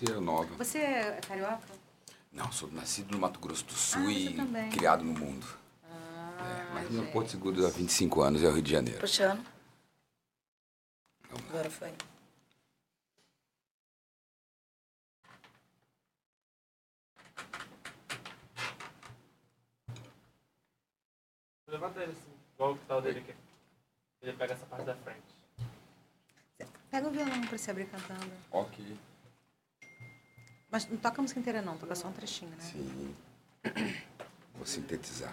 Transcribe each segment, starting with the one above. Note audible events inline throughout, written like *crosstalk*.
Terceira, nova. Você é carioca? Não, sou nascido no Mato Grosso do Sul Ah, e criado no mundo. Ah, É, mas meu Porto Seguro há 25 anos é o Rio de Janeiro. Puxando. Agora foi. Levanta ele assim, igual o que tá o dele aqui. Ele pega essa parte da frente. Pega o violão pra você abrir cantando. Ok. Mas não toca a música inteira não, toca só um trechinho, né? Sim. Vou sintetizar.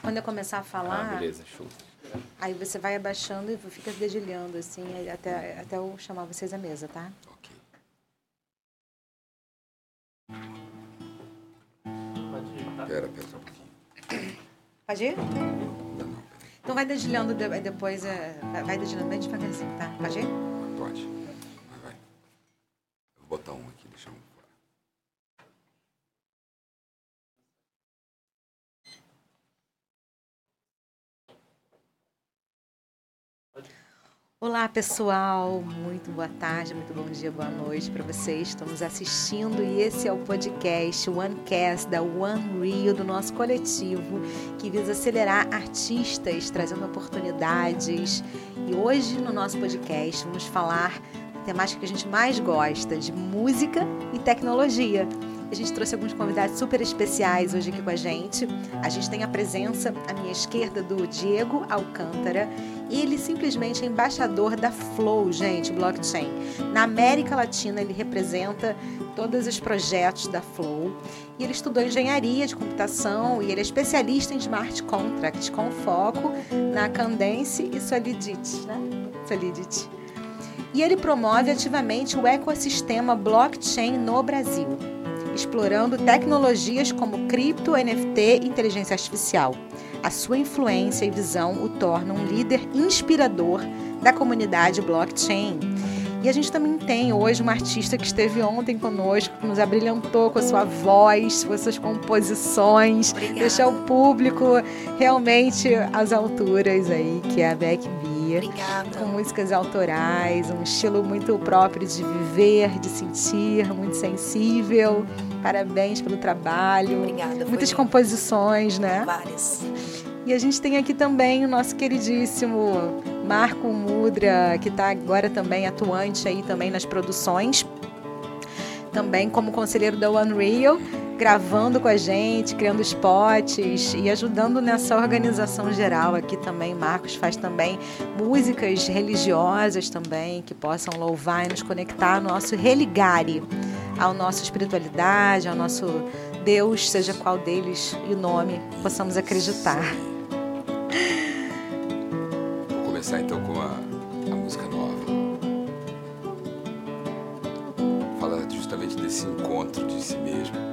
Quando eu começar a falar, Ah, beleza, show. aí você vai abaixando e fica dedilhando, assim, até, até eu chamar vocês à mesa, tá? Ok. Pode ir, tá? Pera, pera um pouquinho. Pode ir? Não, pera. Então vai dedilhando de- depois, vai- vai dedilhando bem devagarzinho, tá? Pode ir? Pode. Vai, vai. Eu vou botar um aqui, deixa um fora. Olá, pessoal. Muito boa tarde, muito bom dia, boa noite para vocês. Estamos assistindo e esse é o podcast OneCast da One Rio do nosso coletivo que visa acelerar artistas, trazendo oportunidades. E hoje no nosso podcast vamos falar da temática que a gente mais gosta, de música e tecnologia. A gente trouxe alguns convidados super especiais hoje aqui com a gente. A gente tem a presença à minha esquerda do Diego Alcântara. Ele simplesmente é embaixador da Flow, gente, blockchain. Na América Latina, ele representa todos os projetos da Flow. E ele estudou engenharia de computação e ele é especialista em smart contracts, com foco na Candence e Solidity, né? Solidity. E ele promove ativamente o ecossistema blockchain no Brasil explorando tecnologias como cripto, NFT e inteligência artificial. A sua influência e visão o tornam um líder inspirador da comunidade blockchain. E a gente também tem hoje uma artista que esteve ontem conosco, que nos abrilhantou com a sua voz, com as suas composições, Obrigada. deixou o público realmente às alturas aí, que é a Beck Obrigada. com músicas autorais, um estilo muito próprio de viver, de sentir, muito sensível. Parabéns pelo trabalho. Obrigada. Muitas lindo. composições, né? Várias. E a gente tem aqui também o nosso queridíssimo Marco Mudra, que está agora também atuante aí também nas produções. Também como conselheiro da Unreal, gravando com a gente, criando spots e ajudando nessa organização geral aqui também. Marcos faz também músicas religiosas também, que possam louvar e nos conectar ao nosso religare, à nossa espiritualidade, ao nosso Deus, seja qual deles e o nome possamos acreditar. Vou começar então com a, a música nova. Desse encontro de si mesmo.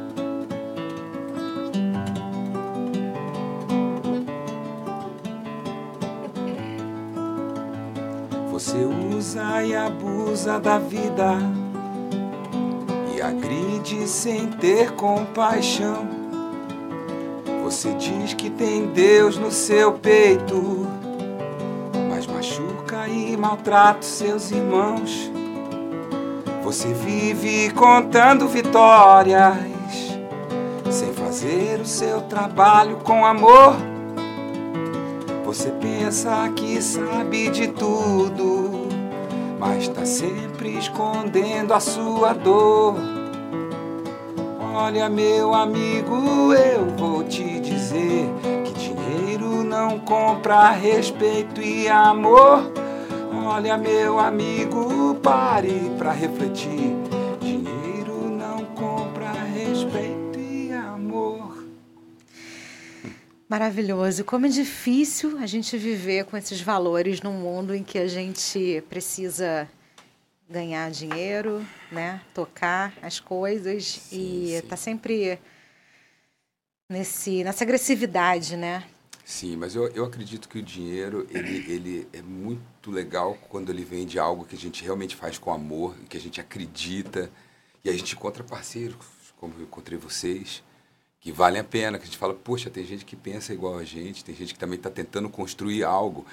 E abusa da vida e agride sem ter compaixão. Você diz que tem Deus no seu peito, mas machuca e maltrata seus irmãos. Você vive contando vitórias, sem fazer o seu trabalho com amor. Você pensa que sabe de tudo, mas está sempre escondendo a sua dor. Olha, meu amigo, eu vou te dizer que dinheiro não compra respeito e amor. Olha, meu amigo, pare pra refletir. Maravilhoso. Como é difícil a gente viver com esses valores num mundo em que a gente precisa ganhar dinheiro, né? Tocar as coisas Sim, e sim. tá sempre nesse nessa agressividade, né? Sim, mas eu, eu acredito que o dinheiro ele, ele é muito legal quando ele vem de algo que a gente realmente faz com amor, que a gente acredita e a gente encontra parceiros, como eu encontrei vocês, que valem a pena, que a gente fala, poxa, tem gente que pensa igual a gente, tem gente que também está tentando construir algo.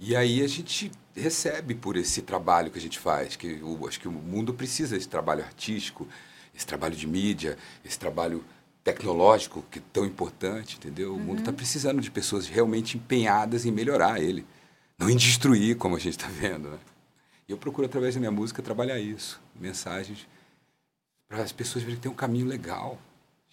E aí a gente recebe por esse trabalho que a gente faz, que o, acho que o mundo precisa desse trabalho artístico, esse trabalho de mídia, esse trabalho tecnológico que é tão importante, entendeu? O mundo está precisando de pessoas realmente empenhadas em melhorar ele, não em destruir, como a gente está vendo, né? E eu procuro, através da minha música, trabalhar isso. Mensagens para as pessoas verem que tem um caminho legal.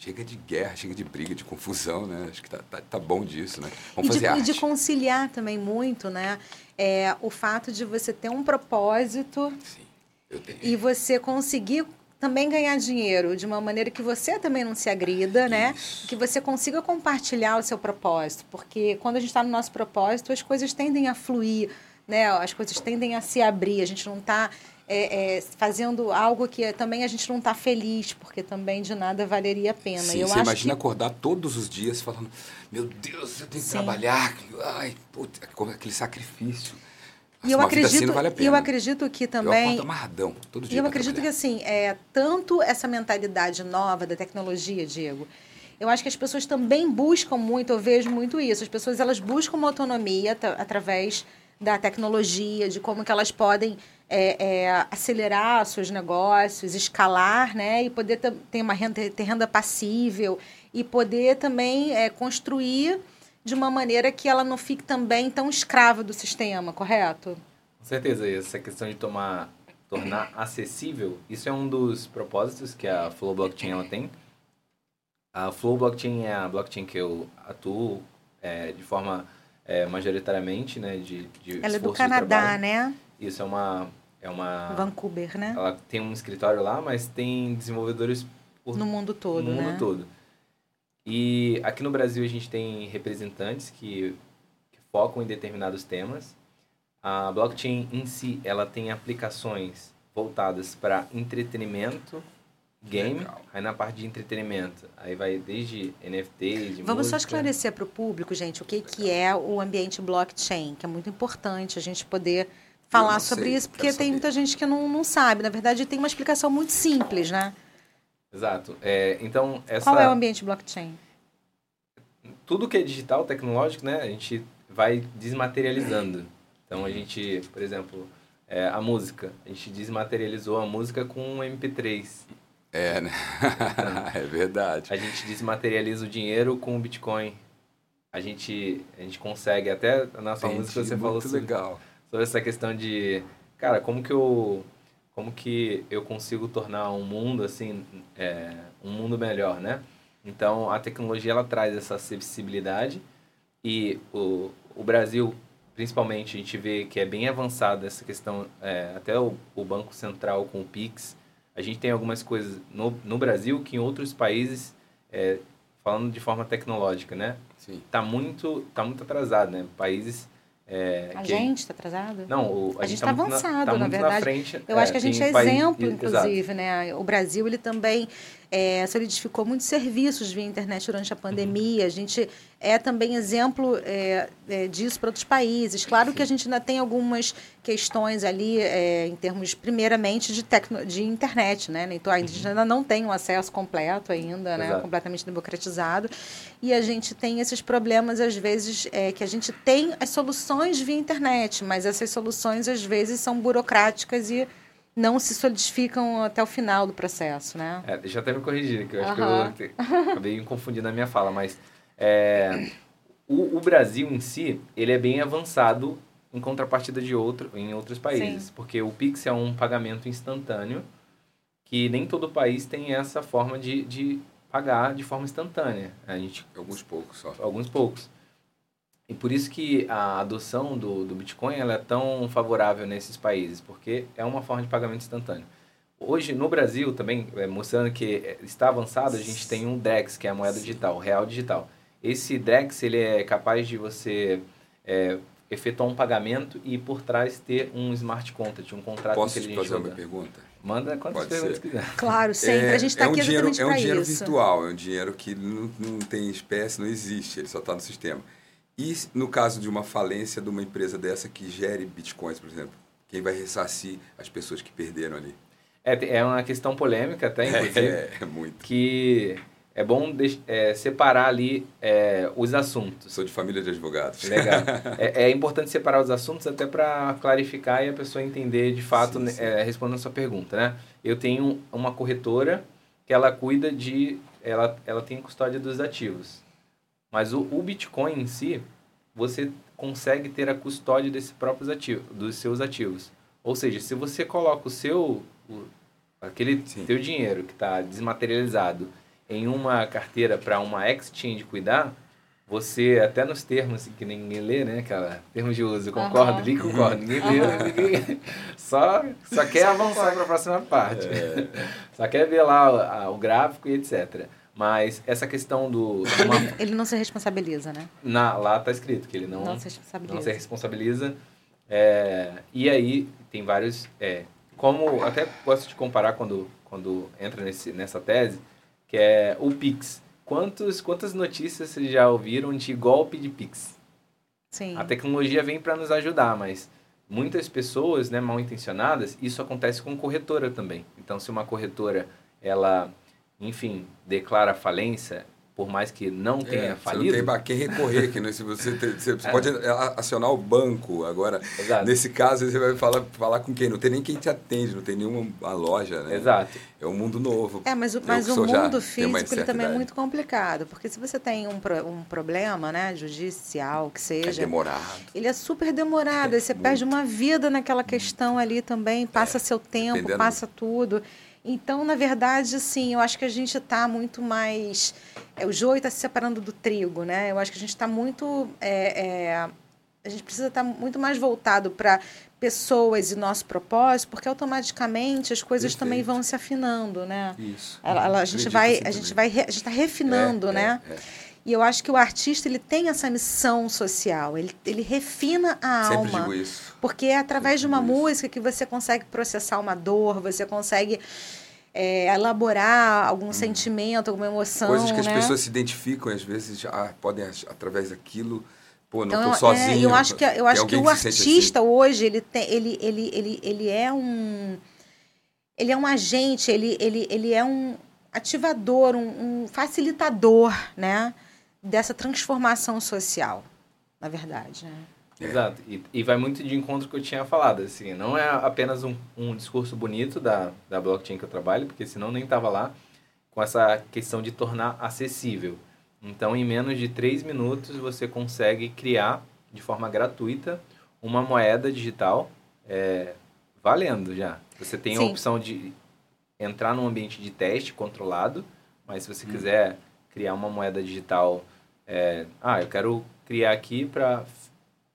Chega de guerra, chega de briga, de confusão, né? Acho que tá, tá, tá bom disso, né? Vamos e fazer de, arte. e de conciliar também muito, né? É, o fato de você ter um propósito Sim, eu tenho. e você conseguir também ganhar dinheiro de uma maneira que você também não se agrida, né? Isso. Que você consiga compartilhar o seu propósito, porque quando a gente está no nosso propósito, as coisas tendem a fluir, né? As coisas tendem a se abrir. A gente não está fazendo algo que também a gente não está feliz, porque também de nada valeria a pena. Sim, eu você imagina que acordar todos os dias falando, meu Deus, eu tenho que Sim. trabalhar. Ai, puta, aquele sacrifício. e eu assim acredito, não vale eu acredito que Eu também acordo amarradão, todo dia E eu acredito que trabalhar. assim, é, tanto essa mentalidade nova da tecnologia, Diego, eu acho que as pessoas também buscam muito, eu vejo muito isso. As pessoas elas buscam uma autonomia através da tecnologia, de como que elas podem é, é, acelerar seus negócios, escalar, né? E poder ter uma renda, ter renda passível e poder também é, construir de uma maneira que ela não fique também tão escrava do sistema, correto? Com certeza, essa questão de tomar, tornar acessível, isso é um dos propósitos que a Flow Blockchain ela tem. A Flow Blockchain é a blockchain que eu atuo é, de forma é, majoritariamente, né, de, de Ela é do Canadá, né? Isso é uma é uma Vancouver, né? ela tem um escritório lá, mas tem desenvolvedores por No mundo todo, no mundo né? todo. E aqui no Brasil a gente tem representantes que, que focam em determinados temas. A blockchain em si, ela tem aplicações voltadas para entretenimento, game, Legal. aí na parte de entretenimento, aí vai desde NFTs, de Vamos só música. esclarecer para o público, gente, o que, que é o ambiente blockchain, que é muito importante a gente poder falar sobre sei, isso, porque tem saber. muita gente que não, não sabe. Na verdade, tem uma explicação muito simples, né? Exato. É, então, essa Qual é o ambiente blockchain? tudo que é digital, tecnológico, né, a gente vai desmaterializando. Então a gente, por exemplo, é, a música, a gente desmaterializou a música com um MP3. É, né? *laughs* é verdade. A gente desmaterializa o dinheiro com o Bitcoin. A gente, a gente consegue, até na sua Entendi, música você falou muito sobre, legal. Sobre essa questão de, cara, como que eu, como que eu consigo tornar um mundo assim, é, um mundo melhor, né? Então a tecnologia ela traz essa acessibilidade e o, o Brasil, principalmente, a gente vê que é bem avançado essa questão, é, até o, o Banco Central com o Pix. A gente tem algumas coisas no, no Brasil que em outros países, é, falando de forma tecnológica, né? Sim. Tá muito, tá muito atrasado, né? Países é, A que- gente está atrasado? não, o, A gente tá tá muito avançado, tá na verdade. frente. Eu acho que a gente é país- exemplo, exato. inclusive, né? O Brasil, ele também é, solidificou muitos serviços via internet durante a Uhum. pandemia. A gente é também exemplo é, é, disso para outros países. Claro que a gente ainda tem algumas questões ali, é, em termos, primeiramente, de, tecno, de internet, né? Então, a gente ainda não tem um acesso completo ainda, né? Uhum. Completamente democratizado. E a gente tem esses problemas, às vezes, é, que a gente tem as soluções via internet, mas essas soluções, às vezes, são burocráticas e não se solidificam até o final do processo, né? É, deixa eu até me corrigir, que eu acho que eu acabei confundindo na minha fala, mas é, o, o Brasil em si, ele é bem avançado em contrapartida de outro, em outros países, porque o Pix é um pagamento instantâneo que nem todo país tem essa forma de, de pagar de forma instantânea. A gente Alguns poucos só. alguns poucos. E por isso que a adoção do, do Bitcoin ela é tão favorável nesses países, porque é uma forma de pagamento instantâneo. Hoje, no Brasil, também, é, mostrando que é, está avançado, a gente tem um DREX, que é a moeda digital, o real digital. Esse DREX, ele é capaz de você é, efetuar um pagamento e, por trás, ter um smart contract, um contrato Posso te inteligente. fazer uma pergunta? Manda quantas Pode perguntas ser. quiser. Claro, sempre. a gente está é um aqui dinheiro, É um dinheiro isso. virtual, é um dinheiro que não, não tem espécie, não existe, ele só está no sistema. E no caso de uma falência de uma empresa dessa que gere bitcoins, por exemplo, quem vai ressarcir as pessoas que perderam ali? É, é uma questão polêmica até, *laughs* inclusive. É, é muito. que é bom deix- é, separar ali é, os assuntos. Sou de família de advogados. Legal. *laughs* É, é importante separar os assuntos até para clarificar e a pessoa entender de fato, Sim, né, sim. é, respondendo a sua pergunta, né? Eu tenho uma corretora que ela cuida de... Ela, ela tem custódia dos ativos. Mas o, o Bitcoin em si, você consegue ter a custódia desses próprios ativos, dos seus ativos. Ou seja, se você coloca o seu... o- aquele Sim. teu dinheiro que está desmaterializado em uma carteira para uma exchange cuidar, você, até nos termos assim, que ninguém lê, né? Aquela termos de uso, concorda? Aham. Ali concorda. Ninguém lê, ninguém... Só, só quer avançar para a próxima parte. *laughs* Só quer ver lá o, a- o gráfico e etc. Mas essa questão do... uma- Ele não se responsabiliza, né? na, lá tá escrito que ele não, Não, se responsabiliza. não se responsabiliza. É, e aí tem vários. é, como até gosto de comparar quando, quando entra nesse, nessa tese, que é o Pix. Quantos, quantas notícias vocês já ouviram de golpe de Pix? Sim. A tecnologia vem para nos ajudar, mas muitas pessoas, né, mal intencionadas, isso acontece com corretora também. Então, se uma corretora, ela, enfim, declara falência, por mais que não tenha É, você não falido, tem pra quem recorrer, que né? se você, tem- você *laughs* É. pode acionar o banco agora. Exato. Nesse caso, você vai falar, falar com quem? Não tem nem quem te atende, não tem nenhuma loja, né? Exato. É um mundo novo. É, mas, mas que o mundo físico ele também é muito complicado, porque se você tem um, pro- um problema, né, judicial, que É seja, demorado. ele é super demorado, aí você perde uma vida naquela questão ali também, passa seu tempo, dependendo- passa tudo. Então, na verdade, assim, eu acho que a gente está muito mais. é, o joio está se separando do trigo, né? Eu acho que a gente está muito. é, é, a gente precisa estar muito mais voltado para pessoas e nosso propósito, porque automaticamente as coisas também Perfeito. vão se afinando, né? Isso. Ela- ela- a gente vai, a gente também. vai, re- a gente está refinando, É, né? É, é. E eu acho que o artista ele tem essa missão social, ele, ele refina a Sempre alma. digo isso. Porque é através de uma Sempre digo isso. música que você consegue processar uma dor, você consegue é, elaborar algum sentimento, alguma emoção. Hum. Coisas que as né? pessoas se identificam, às vezes, ah, podem, através daquilo, pô, não Então, estou é, sozinho. eu acho que, eu Tem acho que o assim. artista hoje, ele, tem, ele, ele, ele, ele é um. Ele é um agente, ele, ele, ele é um ativador, um, um facilitador, né? Dessa transformação social, na verdade. Né? É. Exato. E, e vai muito de encontro com o que eu tinha falado. Assim, não é apenas um, um discurso bonito da, da blockchain que eu trabalho, porque senão nem estava lá, com essa questão de tornar acessível. Então, em menos de três minutos, você consegue criar de forma gratuita uma moeda digital é, valendo já. Você tem a Sim. opção de entrar num ambiente de teste controlado, mas se você Hum. quiser criar uma moeda digital, é, ah, eu quero criar aqui para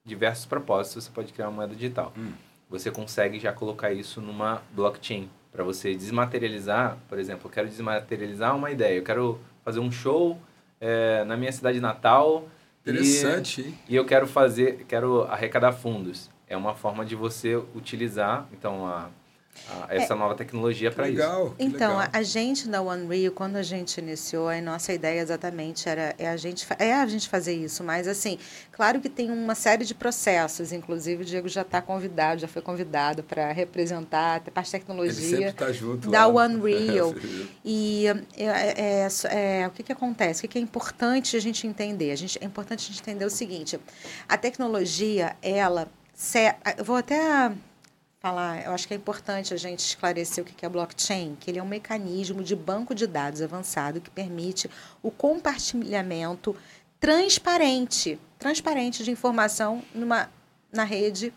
diversos propósitos, você pode criar uma moeda digital. Hum. Você consegue já colocar isso numa blockchain para você desmaterializar, por exemplo, eu quero desmaterializar uma ideia, eu quero fazer um show é, na minha cidade natal e- Interessante, hein? e eu quero fazer, quero arrecadar fundos. É uma forma de você utilizar então a, a- essa nova tecnologia para isso. legal. Então, legal. a, a gente da One Rio, quando a gente iniciou, a nossa ideia exatamente era é a gente é a gente fazer isso, mas assim, claro que tem uma série de processos, inclusive o Diego já está convidado, já foi convidado para representar a parte de tecnologia junto da lá. One Rio. *laughs* E é, é, é, é, o que, que acontece? O que, que é importante a gente entender? A gente, é importante a gente entender o seguinte: a tecnologia, ela. se- eu vou até falar, eu acho que é importante a gente esclarecer o que é blockchain, que ele é um mecanismo de banco de dados avançado que permite o compartilhamento transparente, transparente de informação numa, na rede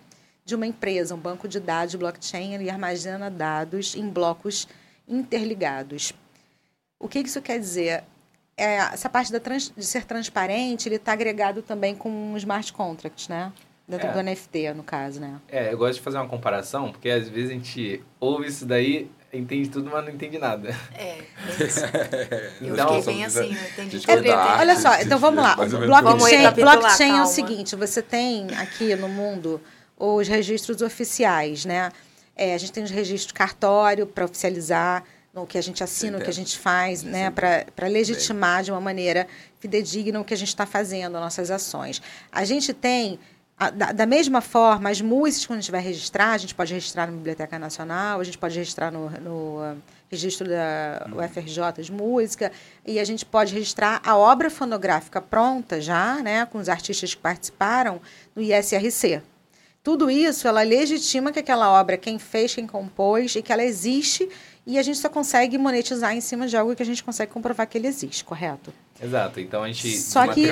de uma empresa, um banco de dados blockchain, ele armazena dados em blocos interligados. O que isso quer dizer? É, essa parte trans- de ser transparente, ele está agregado também com um smart contract, né? Dentro É. do NFT, no caso, né? É, eu gosto de fazer uma comparação, porque às vezes a gente ouve isso daí, entende tudo, mas não entende nada. É, é isso. *laughs* Eu Então, fiquei bem assim, eu entendi tudo. entendi. Olha só, então vamos lá. Blockchain, blockchain é o seguinte: você tem aqui no mundo os registros oficiais, né? É, a gente tem os registros cartório para oficializar no que a gente assina, o que a gente faz, né? Para legitimar de uma maneira fidedigna o que a gente está fazendo, as nossas ações. A gente tem da, da mesma forma, as músicas, quando a gente vai registrar, a gente pode registrar na Biblioteca Nacional, a gente pode registrar no, no, registro da UFRJ de música, e a gente pode registrar a obra fonográfica pronta já, né, com os artistas que participaram, no ISRC. Tudo isso, ela legitima que aquela obra, quem fez, quem compôs, e que ela existe, e a gente só consegue monetizar em cima de algo que a gente consegue comprovar que ele existe, correto? Exato. Então a gente. Só que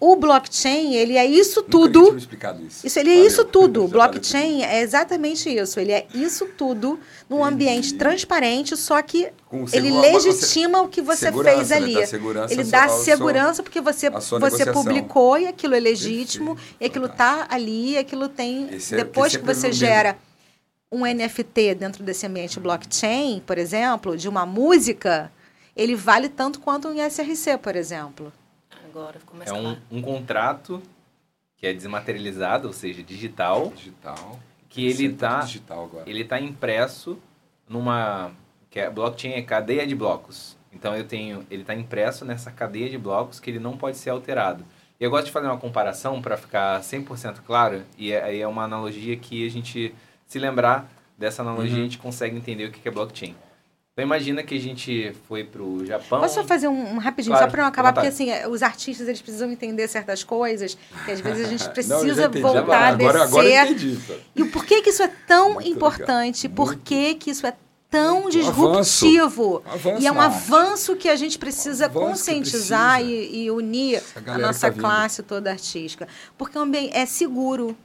o blockchain, ele é isso Nunca tudo explicado isso. isso, ele é Valeu. isso tudo. *laughs* Blockchain é exatamente isso. Ele é isso tudo num ambiente transparente, só que Com ele segura- mas você- legitima o que você fez né? ali. Dá segurança ele dá seu- segurança porque você, você negociação. publicou e aquilo é legítimo, Perfeito, e aquilo está ali, e aquilo tem. Esse é- depois que que você gera um NFT dentro desse ambiente blockchain, por exemplo, de uma música, ele vale tanto quanto um ISRC, por exemplo. Agora ficou mais É um, claro. um contrato que é desmaterializado, ou seja, digital, Digital. que ele tá, agora. ele tá impresso numa que é blockchain é cadeia de blocos. Então eu tenho, ele está impresso nessa cadeia de blocos que ele não pode ser alterado. E eu gosto de fazer uma comparação para ficar 100% claro, e é- aí é uma analogia que a gente se lembrar dessa analogia Uhum. a gente consegue entender o que é blockchain. Então imagina que a gente foi pro Japão. Posso só fazer um, um rapidinho, Claro, só para não acabar, porque assim, os artistas eles precisam entender certas coisas, que às vezes a gente *laughs* Não, precisa entendi. voltar a agora, descer. agora eu entendi. pô. E o porquê que isso é tão Muito importante, legal. por que que isso é tão Muito. disruptivo. Avanço E é um arte. avanço que a gente precisa Avanço conscientizar precisa. e, e unir a galera nossa tá classe toda artística. Porque é um bem- é seguro.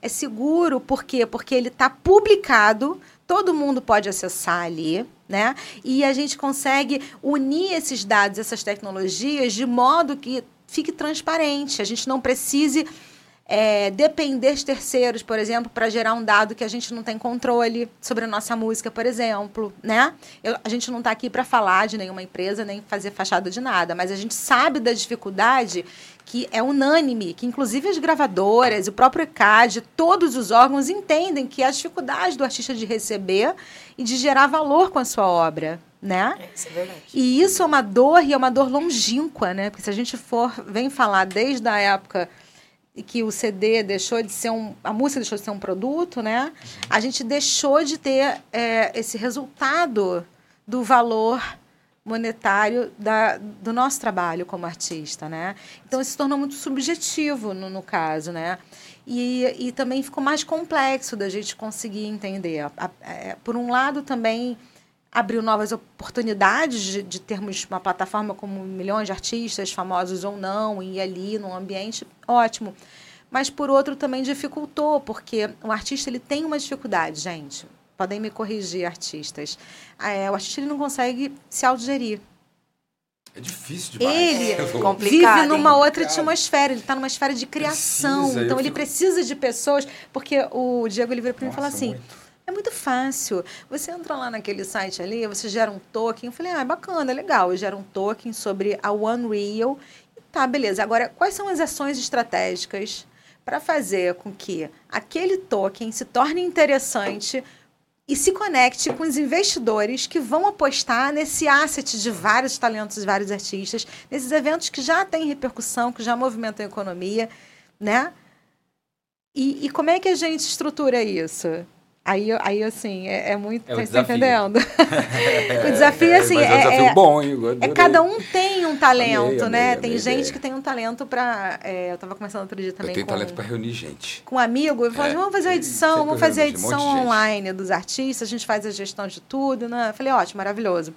É seguro por quê? Porque ele está publicado, todo mundo pode acessar ali, né? E a gente consegue unir esses dados, essas tecnologias, de modo que fique transparente. A gente não precise é, depender de terceiros, por exemplo, para gerar um dado que a gente não tem controle sobre a nossa música, por exemplo, né? Eu- a gente não está aqui para falar de nenhuma empresa nem fazer fachada de nada, mas a gente sabe da dificuldade que é unânime, que inclusive as gravadoras, o próprio ECAD, todos os órgãos entendem que é a dificuldade do artista de receber e de gerar valor com a sua obra, né? É, isso é verdade. E isso é uma dor e é uma dor longínqua, né? Porque se a gente for vem falar desde a época que o CD deixou de ser um, a música deixou de ser um produto, né? A gente deixou de ter é, esse resultado do valor monetário da, do nosso trabalho como artista, né? Então isso se tornou muito subjetivo no, no caso, né? E, e também ficou mais complexo da gente conseguir entender. É, por um lado também abriu novas oportunidades de, de termos uma plataforma como milhões de artistas, famosos ou não, e ali num ambiente ótimo. Mas, por outro, também dificultou, porque o artista ele tem uma dificuldade, gente. Podem me corrigir, artistas. É, o artista ele não consegue se autogerir. É difícil demais. Ele É complicado, vive numa hein? outra atmosfera, ele está numa esfera de criação. Precisa, então, ele fico- precisa de pessoas. Porque o Diego ele vira para mim e fala assim: muito. é muito fácil. Você entra lá naquele site ali, você gera um token. Eu falei, ah, é bacana, é legal. Eu gero um token sobre a Unreal. Tá, beleza. Agora, quais são as ações estratégicas para fazer com que aquele token se torne interessante e se conecte com os investidores que vão apostar nesse asset de vários talentos, vários artistas, nesses eventos que já têm repercussão, que já movimentam a economia, né? E, e como é que a gente estrutura isso? Aí, aí assim, é, é muito. É tá desafio. entendendo? *laughs* o desafio, É, assim, mas é um é, desafio é- bom, é cada um tem um talento, Amei, né? amei, tem amei a gente que tem um talento para. eu estava conversando outro dia também Eu tenho com, talento para reunir gente. com um amigo. Eu falei, É. vamos fazer a edição, vamos fazer a um edição online dos artistas, a gente faz a gestão de tudo, né? Eu falei, ótimo, maravilhoso.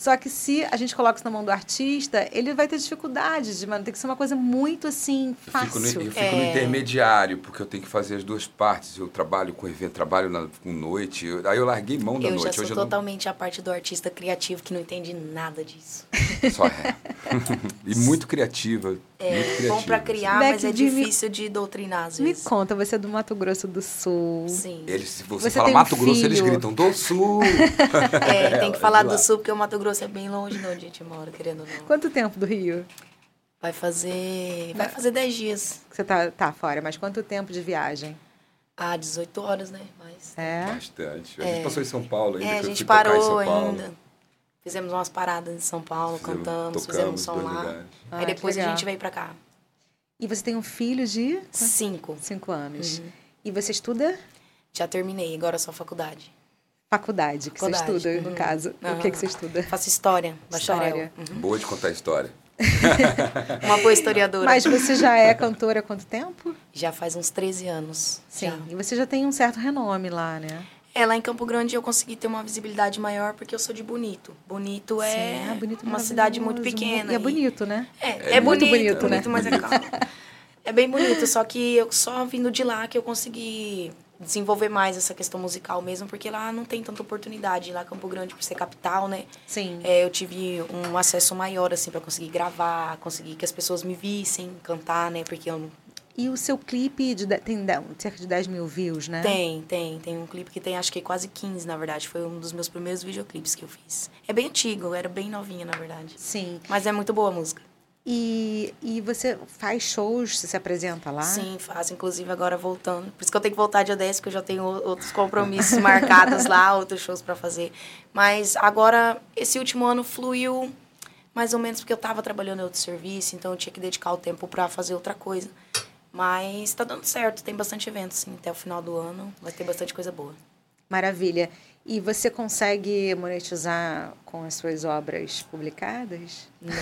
Só que se a gente coloca isso na mão do artista, ele vai ter dificuldades de mano, tem que ser uma coisa muito assim, Eu fico, no, fácil. eu fico no É. intermediário, porque eu tenho que fazer as duas partes. Eu trabalho com evento, trabalho na, com noite. eu- aí eu larguei mão da Eu já noite. sou Hoje totalmente a parte do artista criativo que não entende nada disso. não só ré. *laughs* *laughs* e muito criativa. É bom pra criar, Beck, mas é de- me- difícil de doutrinar às Me vezes. conta, você é do Mato Grosso do Sul. Sim. Eles, se você, Você fala um Mato Grosso, eles gritam do sul. *laughs* É, tem que É, falar do lá. sul, porque o Mato Grosso é bem longe de onde a gente mora, querendo ou não. Quanto tempo do Rio Vai fazer. Vai fazer 10 dias. você tá, tá fora? Mas quanto tempo de viagem? Ah, 18 horas, né? Mas. É? Bastante. A gente passou em São Paulo ainda. É, a gente parou São Paulo. ainda. Fizemos umas paradas em São Paulo, Fizemos- cantamos, tocamos fizemos som lá. Ah, Aí depois a gente veio pra cá. E você tem um filho de Cinco. cinco anos. Uhum. E você estuda Já terminei, agora é só faculdade. faculdade, que você Faculdade, estuda, no uhum. caso. O que, que você estuda? Faço história, bacharel. História. Uhum. Boa de contar história. *laughs* Uma boa historiadora. Mas você já é cantora há quanto tempo? Já faz uns 13 anos. Sim. já. E você já tem um certo renome lá, né? É, lá em Campo Grande eu consegui ter uma visibilidade maior porque eu sou de Bonito. Bonito é Sim, ah, bonito, uma cidade muito pequena. E é bonito, né? É, é, É muito bonito, bonito, né? bonito, mas é calmo. É bem bonito, só que eu só vindo de lá que eu consegui desenvolver mais essa questão musical mesmo, porque lá não tem tanta oportunidade. Lá Campo Grande, por ser capital, né? Sim. É, eu tive um acesso maior, assim, para conseguir gravar, conseguir que as pessoas me vissem cantar, né? Porque eu não... E o seu clipe de tem cerca de 10 mil views, né? Tem, tem. Tem um clipe que tem, acho que quase 15, na verdade. Foi um dos meus primeiros videoclipes que eu fiz. É bem antigo, eu era bem novinha, na verdade. Sim. Mas é muito boa a música. E, e você faz shows, você se apresenta lá? Sim, faço, inclusive agora voltando. Por isso que eu tenho que voltar dia 10, porque eu já tenho outros compromissos *laughs* marcados lá, outros shows para fazer. Mas agora, esse último ano fluiu mais ou menos porque eu estava trabalhando em outro serviço, então eu tinha que dedicar o tempo para fazer outra coisa. Mas tá dando certo, tem bastante evento, sim. Até o final do ano vai ter bastante coisa boa. Maravilha. E você consegue monetizar com as suas obras publicadas? Não.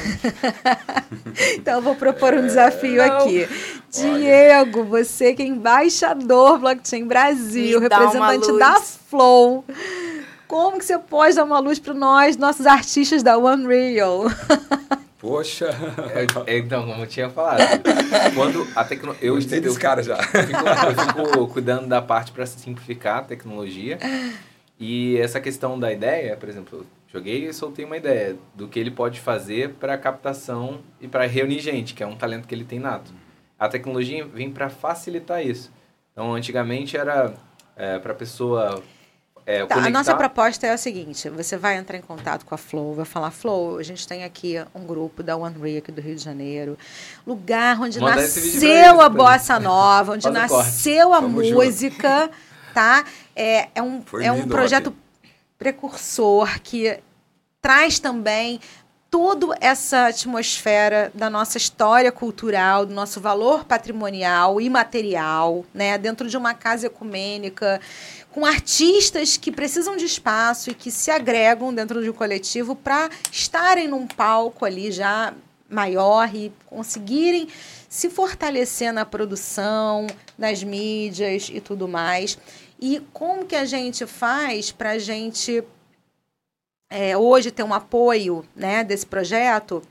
*laughs* então eu vou propor um desafio Não. aqui. Diego, você que é embaixador Blockchain Brasil, Me representante da Flow. Como que você pode dar uma luz para nós, nossos artistas da Unreal? *laughs* Poxa, É, Então, como eu tinha falado, quando a tecnologia. Eu, gostei eu, desse cara já. eu fico, eu fico cuidando da parte para simplificar a tecnologia. E essa questão da ideia, por exemplo, joguei e soltei uma ideia do que ele pode fazer para captação e para reunir gente, que é um talento que ele tem nato. A tecnologia vem para facilitar isso. Então, antigamente era para a pessoa é, Tá, a conectar... nossa proposta é a seguinte: você vai entrar em contato com a Flow, vai falar, Flow, a gente tem aqui um grupo da One Rio aqui do Rio de Janeiro, lugar onde Manda nasceu a bossa nova, onde nasceu a junto. música, tá? É, é um, Foi é um projeto precursor que traz também toda essa atmosfera da nossa história cultural, do nosso valor patrimonial e material, né, dentro de uma casa ecumênica, com artistas que precisam de espaço e que se agregam dentro de um coletivo para estarem num palco ali já maior e conseguirem se fortalecer na produção, nas mídias e tudo mais. E como que a gente faz para a gente é, hoje ter um apoio né, desse projeto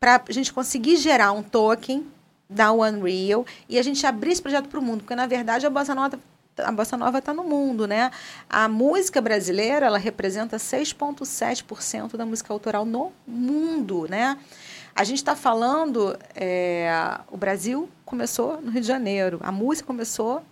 para a gente conseguir gerar um token da Unreal e a gente abrir esse projeto para o mundo, porque na verdade a bossa nova a bossa nova está no mundo, né? A música brasileira ela representa 6,7% da música autoral no mundo, né? A gente está falando, é, o Brasil começou no Rio de Janeiro, a música começou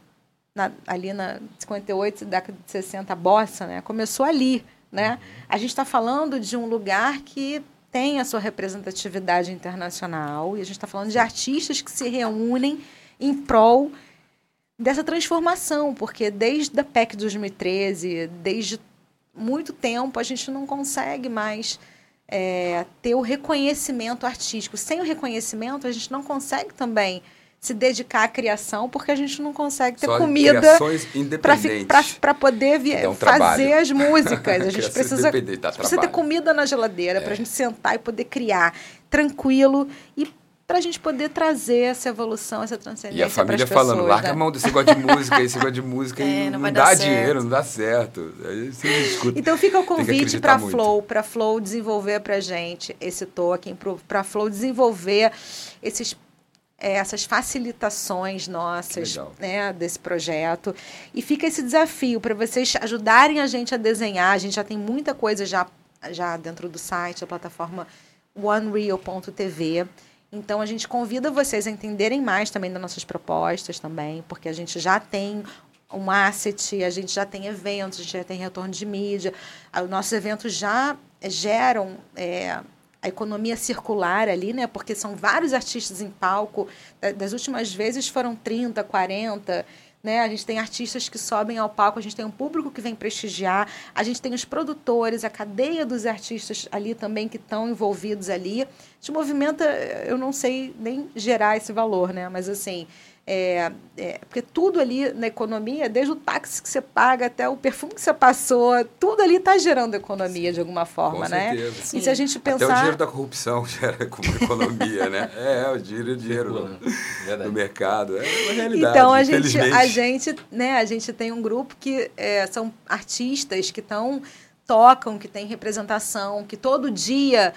na, ali na 58, década de 60, a bossa, né? Começou ali, né? A gente está falando de um lugar que tem a sua representatividade internacional e a gente está falando de artistas que se reúnem em prol dessa transformação, porque desde a PEC de 2013, desde muito tempo, a gente não consegue mais é, ter o reconhecimento artístico. Sem o reconhecimento, a gente não consegue também se dedicar à criação, porque a gente não consegue ter Só comida para poder um fazer as músicas. A gente *laughs* precisa, precisa ter comida na geladeira para a gente sentar e poder criar tranquilo e para a gente poder trazer essa evolução, essa transcendência E a família falando, pessoas, larga né? a mão desse negócio de música, esse negócio de música *laughs* É, e não não, dá dar dinheiro, certo. não dá certo. Aí você não escuta. Então fica o convite para. Flow, para a Flow desenvolver para gente esse token, para a Flow desenvolver esses, é, essas facilitações nossas né, desse projeto. E fica esse desafio para vocês ajudarem a gente a desenhar. A gente já tem muita coisa já, já dentro do site, a plataforma onereal.tv. Então a gente convida vocês a entenderem mais também das nossas propostas também, porque a gente já tem um asset, a gente já tem eventos, a gente já tem retorno de mídia. Ah, Os nossos eventos já geram é, a economia circular ali, né? Porque são vários artistas em palco. Da- Das últimas vezes foram 30, 40. Né? A gente tem artistas que sobem ao palco, a gente tem um público que vem prestigiar, a gente tem os produtores, a cadeia dos artistas ali também que estão envolvidos ali. A gente movimenta, eu não sei nem gerar esse valor, né? Mas assim, é, é, porque tudo ali na economia, desde o táxi que você paga até o perfume que você passou, tudo ali está gerando economia de alguma forma, Com né? certeza. E se a gente Até o pensar. dinheiro da corrupção *laughs* gera economia, né? É, o dinheiro, o dinheiro do, né? Do mercado. É uma realidade, Então a gente, a gente, né, a gente tem um grupo que é, são artistas que estão tocam, que tem representação, que todo dia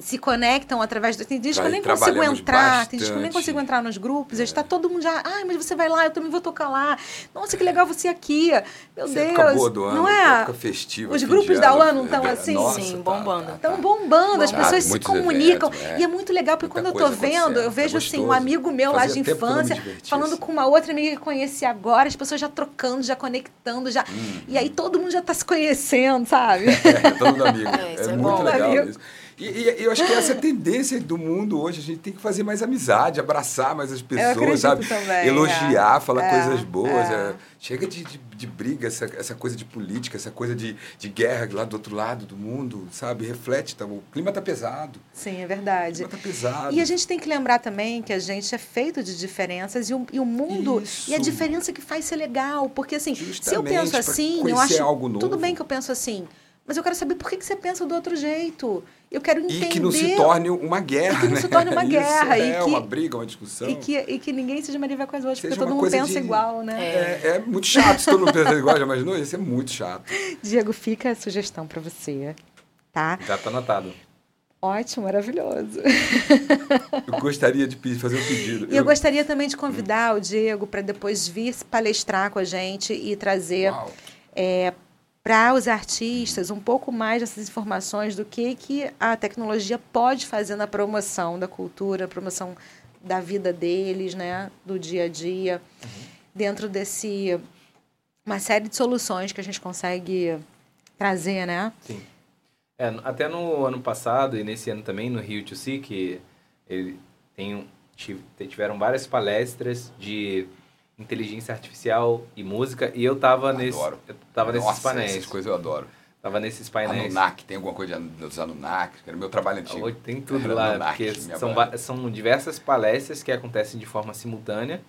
se conectam através do. Tem dias que eu nem consigo entrar, tem dias que eu nem bastante. consigo entrar nos grupos, está todo mundo já. Ai, mas você vai lá, eu também vou tocar lá. Nossa, que legal você aqui. Meu Essa Deus. época boa do ano, não é? época festiva. Os grupos de da UAN não estão é, assim? nossa, Sim, tá, bombando. tá, Estão tá. bombando, as pessoas se comunicam. eventos, é. E é muito legal, porque Muita quando eu coisa vendo, eu acontecendo, vejo tá assim, um amigo meu lá Fazia de não me infância falando assim. com uma outra amiga que conheci agora, as pessoas já trocando, já conectando, já. E aí todo mundo já tá se conhecendo, sabe? *laughs* É, todo mundo amigo. É, É, isso é muito legal Amigo. isso. E, e- eu acho que essa é a tendência do mundo hoje. A gente tem que fazer mais amizade, abraçar mais as pessoas, sabe? também, Elogiar, é. falar É, coisas boas. é. é. Chega de, de, de briga, essa, essa coisa de política, essa coisa de, de guerra lá do outro lado do mundo, sabe? Reflete, tá? o clima tá pesado. Sim, é O verdade. clima tá pesado. E a gente tem que lembrar também que a gente é feito de diferenças e o, e o mundo. Isso. E a diferença que faz ser legal. Porque assim, se eu Justamente, penso assim, eu acho. algo novo. Tudo bem que eu penso assim. Mas eu quero saber por que, que você pensa do outro jeito. Eu quero entender. E que não se torne uma guerra, E que não né? se torne uma *laughs* Isso, guerra, e É, que- uma briga, uma discussão. E que, e que ninguém seja Maria com as outras, Seja porque todo mundo pensa de- igual, né? É, é muito chato se todo mundo pensa igual, já imaginou? Ia ser muito chato. *laughs* Diego, fica a sugestão para você, tá? Já tá anotado. Ótimo, maravilhoso. Eu gostaria de pedir- fazer um pedido. E eu gostaria também de convidar o Diego para depois vir palestrar com a gente e trazer Uau. Para os artistas um pouco mais dessas informações do que, que a tecnologia pode fazer na promoção da cultura, promoção da vida deles, né, do dia a dia, dentro desse uma série de soluções que a gente consegue trazer, né? Sim. É, até no ano passado e nesse ano também, no Rio to que ele tem, tive- tiveram várias palestras de inteligência artificial e música, e eu tava, nesse, Adoro. eu tava nesses Nossa, painéis. essas coisas eu adoro. Tava nesses painéis. Anunnaki, tem alguma coisa dos Anunnaki, que era meu trabalho antigo. Hoje tem tudo Era lá, Anunnaki, porque são, são diversas palestras que acontecem de forma simultânea.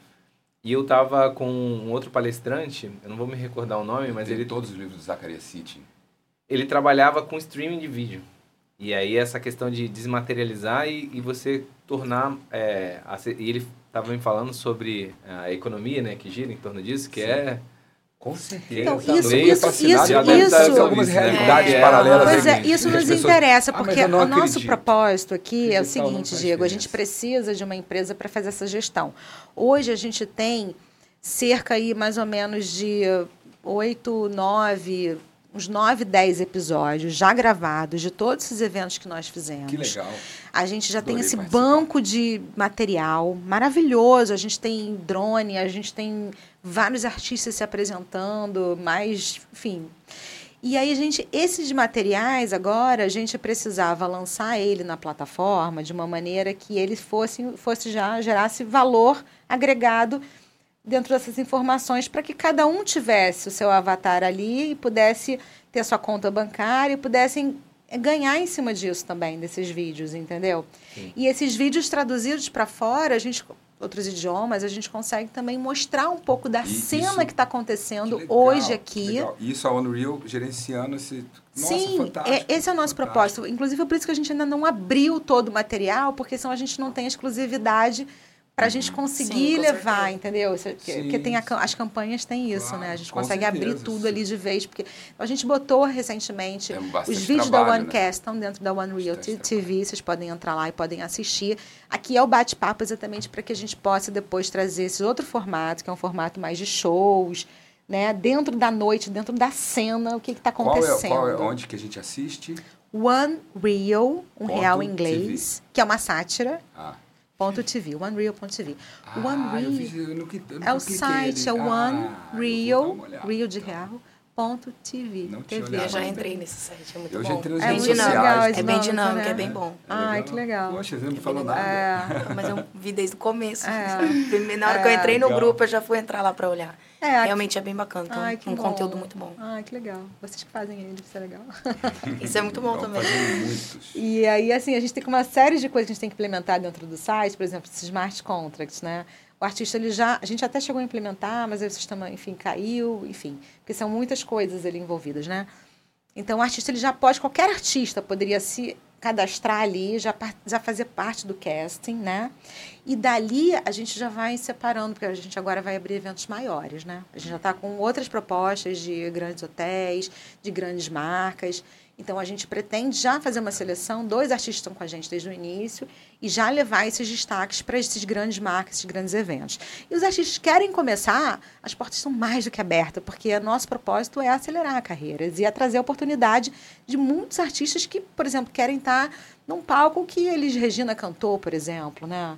E eu tava com um outro palestrante, eu não vou me recordar o nome, mas Tem ele, todos os livros do Zacharias Sitchin. ele trabalhava com streaming de vídeo. E aí essa questão de desmaterializar e, e você tornar... é, e ele estava me falando sobre a economia, né, que gira em torno disso, que Sim. é... Com certeza. Então, isso, isso, isso, isso. algumas realidades É. paralelas. Pois é, isso nos pessoas- interessa, Ah, porque não o nosso acredito. propósito aqui é o seguinte, Diego, a gente precisa de uma empresa para fazer essa gestão. Hoje a gente tem cerca aí mais ou menos de oito, nove, uns nove, dez episódios já gravados de todos esses eventos que nós fizemos. Que legal. A gente já tem Adorei esse participar. banco de material maravilhoso. A gente tem drone, a gente tem vários artistas se apresentando, mais, enfim. E aí, a gente, esses materiais agora, a gente precisava lançar ele na plataforma de uma maneira que ele fosse, fosse já gerasse valor agregado dentro dessas informações para que cada um tivesse o seu avatar ali e pudesse ter sua conta bancária e pudessem ganhar em cima disso também, desses vídeos, entendeu? Sim. E esses vídeos traduzidos para fora, a gente outros idiomas, a gente consegue também mostrar um pouco da E cena isso- que está acontecendo Que legal, hoje aqui. legal. E isso a Unreal gerenciando esse. Nossa, Sim, fantástico, é- esse é o nosso fantástico. propósito. Inclusive, é por isso que a gente ainda não abriu todo o material, porque senão a gente não tem exclusividade para a gente conseguir com levar, entendeu? Porque, Sim, porque tem a sim. as campanhas têm isso, Claro, né? A gente consegue abrir certeza, tudo sim. ali de vez, porque a gente botou recentemente os vídeos da trabalho, né? OneCast estão dentro da One Real TV, vocês podem entrar lá e podem assistir. Aqui é o bate-papo exatamente para que a gente possa depois trazer esse outro formato, que é um formato mais de shows, né? Dentro da noite, dentro da cena, o que está Qual é, acontecendo. qual é onde que a gente assiste? One Real, um Ponto real em inglês, que é uma sátira, Ah, ponto TV, onereal.tv. ah One eu, Real fiz, eu não, cli- eu é o site, é o One Ah, dar Real, Real de então. Real, TV. Não TV. olhado Eu já entrei nesse site, é muito Eu bom. já entrei nas É redes dinâmico. sociais. É bem nome, dinâmico, né? é bem bom. Ai, que legal. Poxa, você não falou nada. É. Mas eu vi desde o começo. É. *laughs* Na hora que eu É, entrei no legal. grupo, eu já fui entrar lá pra olhar. É, aqui- Realmente é bem bacana. Então, Ai, que um bom. conteúdo muito bom. Ai, que legal. Vocês que fazem ele, isso é legal. *laughs* Isso é muito bom também. E aí, assim, a gente tem uma série de coisas que a gente tem que implementar dentro do site, por exemplo, esses smart contracts, né? O artista, ele já, a gente até chegou a implementar, mas o sistema, enfim, caiu, enfim, porque são muitas coisas ali envolvidas, né? Então, o artista, ele já pode, qualquer artista poderia se cadastrar ali, já, já fazer parte do casting, né? E dali a gente já vai separando, porque a gente agora vai abrir eventos maiores, né? A gente já está com outras propostas de grandes hotéis, de grandes marcas. Então a gente pretende já fazer uma seleção, dois artistas estão com a gente desde o início, e já levar esses destaques para esses grandes marcas, esses grandes eventos. E os artistas querem começar, as portas estão mais do que abertas, porque nosso propósito é acelerar carreiras e é trazer a oportunidade de muitos artistas que, por exemplo, querem estar num palco que eles Regina cantou, por exemplo, né?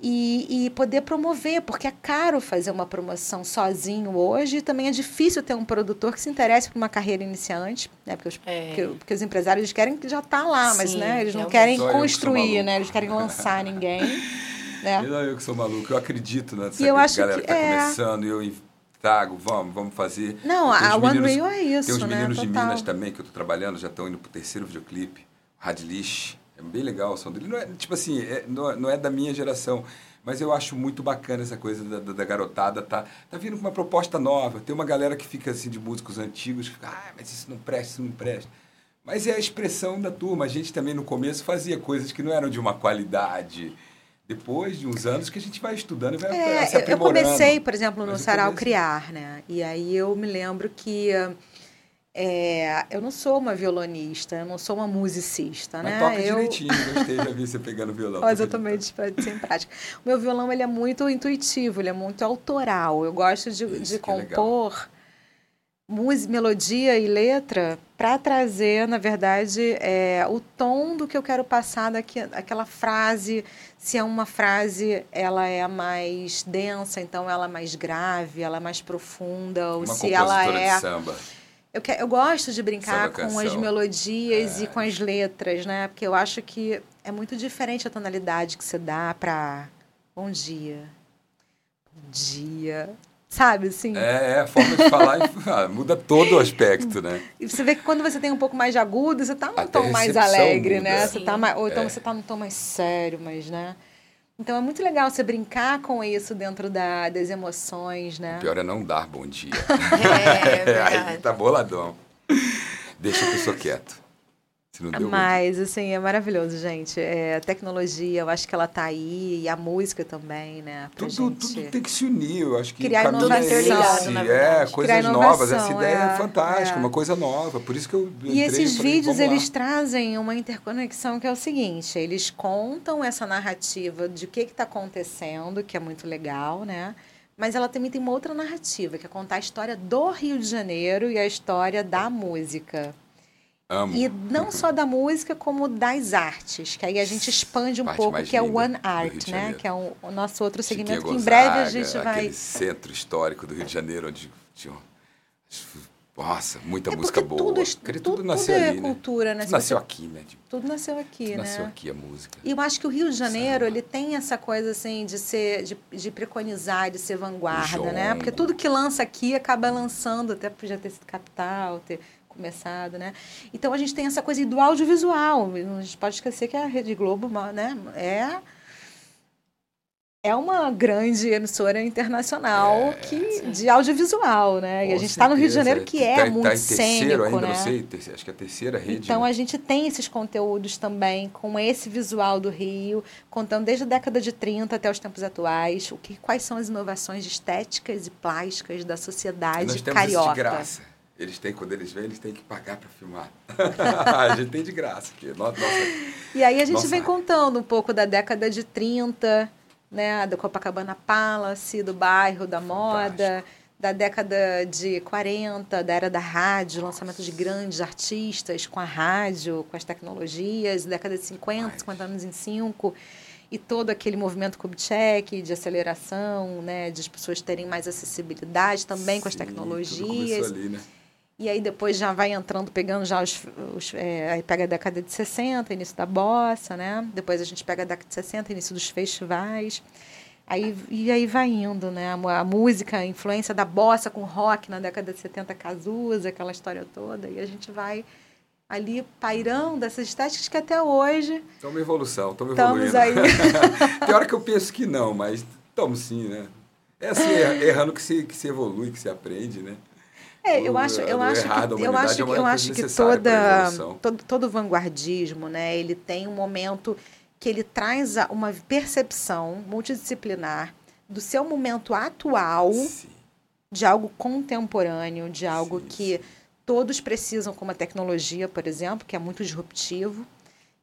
E, e poder promover, porque é caro fazer uma promoção sozinho hoje. e Também é difícil ter um produtor que se interesse por uma carreira iniciante, né? Porque os, É. porque, porque os empresários eles querem que já está lá, mas Sim, né? eles não querem eu construir, né? Eles querem lançar ninguém. *laughs* Né? Não, eu que sou maluco, eu acredito nessa E eu acho galera que- que, tá é. começando, e eu trago, vamos, vamos fazer. Não, a One Rio é isso, Tem uns né? meninos de Total. Minas também, que eu tô trabalhando, já estão indo pro terceiro videoclipe, Radlish. É bem legal o som dele. Não é, tipo assim, é- não, é- não é da minha geração, mas eu acho muito bacana essa coisa da, da- da garotada. Tá, tá vindo com uma proposta nova. Tem uma galera que fica assim de músicos antigos, que fica, ah, mas isso não presta, isso não presta. Mas é a expressão da turma. A gente também no começo fazia coisas que não eram de uma qualidade. Depois de uns anos que a gente vai estudando e vai É, se eu- eu aprimorando. comecei, por exemplo, no Sarau Criar, né? E aí eu me lembro que é, eu não sou uma violonista, eu não sou uma musicista, Mas né? toca eu, direitinho, gostei, já *laughs* vi você pegando violão. Mas eu também sem prática. O meu violão ele é muito intuitivo, ele é muito autoral. Eu gosto de, Isso de é compor música, melodia e letra para trazer, na verdade, é, o tom do que eu quero passar daqui, aquela frase. Se é uma frase, ela é mais densa, então ela é mais grave, ela é mais profunda, ou Uma se ela é de samba. Eu, que- eu gosto de brincar com as melodias É. e com as letras, né? Porque eu acho que é muito diferente a tonalidade que você dá para bom dia, bom dia, sabe assim? É, é, a forma de falar *laughs* ah, muda todo o aspecto, né? E você vê que quando você tem um pouco mais de agudo, você tá num Até tom mais alegre, muda. né? Você tá mais, ou então É. você tá num tom mais sério, mas, né? Então é muito legal você brincar com isso dentro da, das emoções, né? O pior é não dar bom dia. *laughs* É, é *laughs* Aí tá boladão. Deixa que eu sou quieto. Se não deu bom Mas, assim, é maravilhoso, gente. É, a tecnologia, eu acho que ela tá aí, e a música também, né? Tudo, tudo tem que se unir, eu acho que Criar o caminho inovação. é esse. É, coisas novas, essa ideia é, é, fantástica, é. uma coisa nova. Por isso que eu E esses falei, vídeos, eles trazem uma interconexão que é o seguinte, eles contam essa narrativa de o que está acontecendo, que é muito legal, né? Mas ela também tem uma outra narrativa, que é contar a história do Rio de Janeiro e a história da música. Amo. E não só da música, como das artes, que aí a gente expande um Parte pouco, que é o One Art, né? Que é o, o nosso outro Chiquinha segmento, que em Gonzaga, breve a gente vai... Aquele centro histórico do Rio de Janeiro, onde tinha... Nossa, muita É música boa. tudo, tudo, tudo nasceu tudo é ali, né? cultura, né? Tudo nasceu aqui, né? Tipo, Tudo nasceu aqui, tudo né? nasceu aqui a música. E eu acho que o Rio de Janeiro, Samba. ele tem essa coisa assim de ser de, de preconizar, de ser vanguarda, né? Porque tudo que lança aqui acaba lançando, até podia ter sido capital, ter começado, né? Então a gente tem essa coisa do audiovisual. A gente pode esquecer que a Rede Globo, né, é é uma grande emissora internacional que, de audiovisual, né? e a É, gente está no Rio de. Janeiro, que é Tá- tá muito em terceiro cênico, ainda, né? não sei, terceiro- acho que é a terceira rede. Então né? a gente tem esses conteúdos também com esse visual do Rio, contando desde a década de 30 até os tempos atuais, o que, quais são as inovações estéticas e plásticas da E sociedade nós temos carioca. isso de graça. Eles têm, quando eles vêm, eles têm que pagar para filmar. *laughs* a gente tem de graça. No- nossa, E aí a gente Nossa. vem contando um pouco da década de 30, né, do Copacabana Palace, do bairro da moda, da década de 40, da era da rádio, lançamento de grandes artistas com a rádio, com as tecnologias, década de 50, 50 anos em 5. e todo aquele movimento Kubitschek de aceleração, né, de as pessoas terem mais acessibilidade também com as Sim, tudo tecnologias. começou ali, né? E aí depois já vai entrando, pegando já os. os é, aí pega a década de 60, início da bossa, né? Depois a gente pega a década de 60, início dos festivais. Aí, e aí vai indo, né? A, a música, a influência da bossa com rock na década de 70, Cazuza, aquela história toda. E a gente vai ali pairando essas estéticas que até hoje Então, uma evolução, estamos estamos evoluindo. aí. *laughs* Tem hora que eu penso que não, mas estamos sim, né? É assim, er- errando que se, que se evolui, que se aprende, né? É, eu acho, eu acho errar da que, eu humanidade acho é que, eu acho que toda, todo, todo vanguardismo, né, ele tem um momento que ele traz a- uma percepção multidisciplinar do seu momento atual, Sim. de algo contemporâneo, de algo Sim, que todos precisam, como a tecnologia, por exemplo, que é muito disruptivo.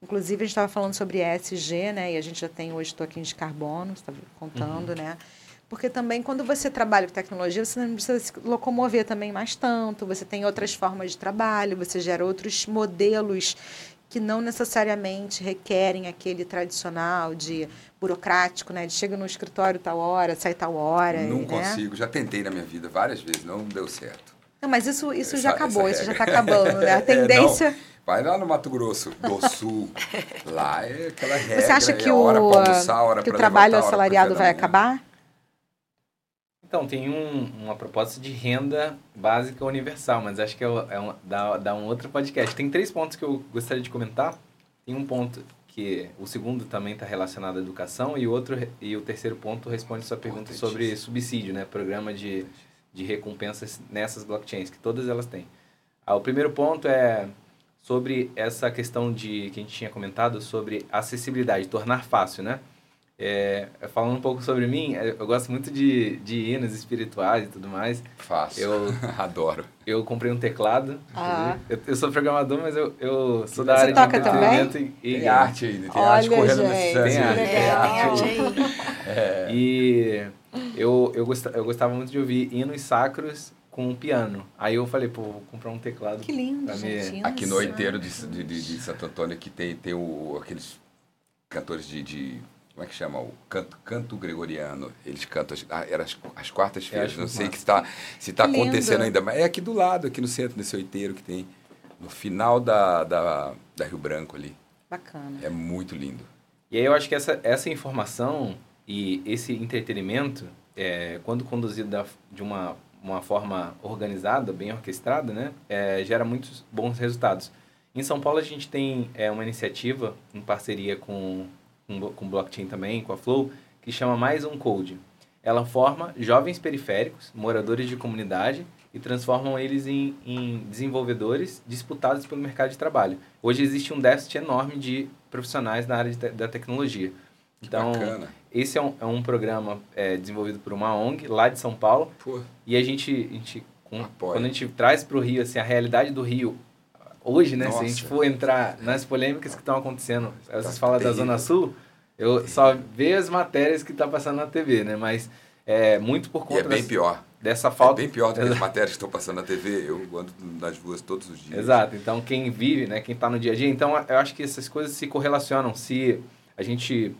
Inclusive, a gente estava falando sobre ESG, né? E a gente já tem hoje tokens de carbono, você estava contando, Uhum. né? Porque também, quando você trabalha com tecnologia, você não precisa se locomover também mais tanto, você tem outras formas de trabalho, você gera outros modelos que não necessariamente requerem aquele tradicional de burocrático, né? De chega no escritório tal hora, sai tal hora. Não né? consigo, já tentei na minha vida várias vezes, não deu certo. Não, mas isso, isso Essa- já acabou, isso já está acabando, né? A *laughs* É, tendência. não, vai lá no Mato Grosso do Sul, *laughs* lá é aquela regra. Você acha é que o, almoçar, que o trabalho levantar, assalariado vai acabar? Então, tem um- uma proposta de renda básica universal, mas acho que é, é um, dá, dá um outro podcast. Tem três pontos que eu gostaria de comentar. Tem um ponto que o segundo também está relacionado à educação e o outro e o terceiro ponto responde sua pergunta sobre subsídio, né? Programa de, de recompensas nessas blockchains, que todas elas têm. Ah, o primeiro ponto é sobre essa questão de que a gente tinha comentado sobre acessibilidade, tornar fácil, né? É, falando um pouco sobre mim, é, eu gosto muito de, de hinos espirituais e tudo mais. Fácil. Eu, *laughs* Adoro. eu comprei um teclado. Ah. Eu, eu sou programador, mas eu, eu sou da Você área toca de entretenimento e, e Tem arte né? tem Olha, arte correndo gente, nesse que sangue. legal. Tem É, arte tem arte aí. *laughs* É. E eu, eu, gostava, eu gostava muito de ouvir hinos sacros com piano. Aí eu falei, pô, vou comprar um teclado. Que lindo, gente. Aqui no Nossa. inteiro de, de, de, de Santo Antônio que tem, tem o, aqueles cantores de, de- Como é que chama? O canto, canto gregoriano. Eles cantam as, ah, era as, as quartas-feiras. acho Não sei que está, se está acontecendo ainda. Mas é aqui do lado, aqui no centro, nesse oiteiro que tem. No final da, da, da Rio Branco ali. Bacana. É muito lindo. E aí eu acho que essa, essa informação e esse entretenimento, é, quando conduzido da, de uma, uma forma organizada, bem orquestrada, né, é, gera muitos bons resultados. Em São Paulo a gente tem é, uma iniciativa em parceria com, com, com blockchain também, com a Flow, que chama Mais Um Code. Ela forma jovens periféricos, moradores de comunidade, e transformam eles em, em desenvolvedores disputados pelo mercado de trabalho. Hoje existe um déficit enorme de profissionais na área te- da tecnologia. Então, bacana. esse é um, é um programa é, desenvolvido por uma ONG lá de São Paulo, Pô, e a gente, a gente com- quando a gente traz para o Rio assim, a realidade do Rio hoje, né? Se a gente Nossa. for entrar nas polêmicas que estão acontecendo, Tá vocês falam da. Zona Sul, eu só vejo as matérias que tá passando na TV, né? Mas é muito por e conta é bem das- pior. dessa É falta. bem pior do que as matérias que estão passando na TV. Eu ando nas ruas todos os dias. Exato. Então, quem vive, né, quem está no dia a dia, então eu acho que essas coisas se correlacionam. Se a gente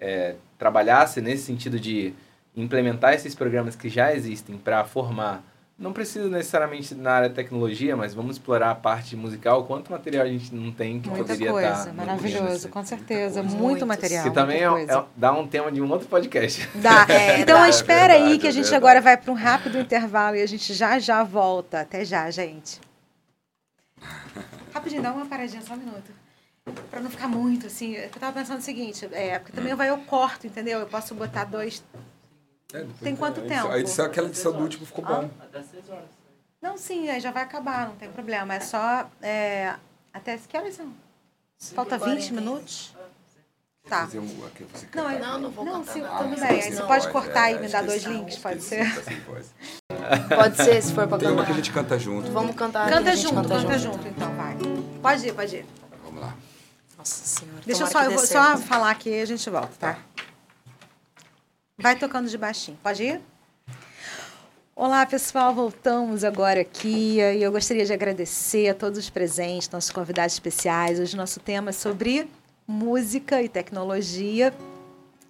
é, trabalhasse nesse sentido de implementar esses programas que já existem para formar, não precisa necessariamente na área de tecnologia, mas vamos explorar a parte musical, quanto material a gente não tem que Muita poderia coisa, estar. maravilhoso, com certeza. Muito Muitas. material. Que também é, é- dá um tema de um outro podcast. *laughs* Dá. É, *laughs* então dá. espera aí Verdade, que a é gente agora vai para um rápido intervalo e a gente já já volta. Até já, gente. Rapidinho, dá uma paradinha, só um minuto. Pra não ficar muito assim. Eu tava pensando o seguinte, é, porque também vai eu corto, entendeu? Eu posso botar dois. É, Tem quanto tempo? A edição, aquela edição do último ficou bom. Até 6 horas. Não, sim, aí já vai acabar, não tem problema. É só. é, até que horas são? Falta 20 40. minutos? Tá. Fazer um- aqui, você Não, cantar. Não, não vou Não, cantar sim, nada. tudo Ah, bem. Aí você pode voz, cortar é, e me dar dois esqueci, links, pode ser? tá voz. Pode ser, se for pra Tem uma cantar. que a gente canta junto. Vamos cantar. Canta junto, canta canta junto, então, vai. Pode ir, pode ir. Vamos lá. Nossa senhora. Deixa eu só, eu vou só falar aqui e a gente volta, tá? Vai tocando de baixinho. Pode ir? Olá, pessoal. Voltamos agora aqui e eu gostaria de agradecer a todos os presentes, nossos convidados especiais. Hoje nosso tema é sobre música e tecnologia.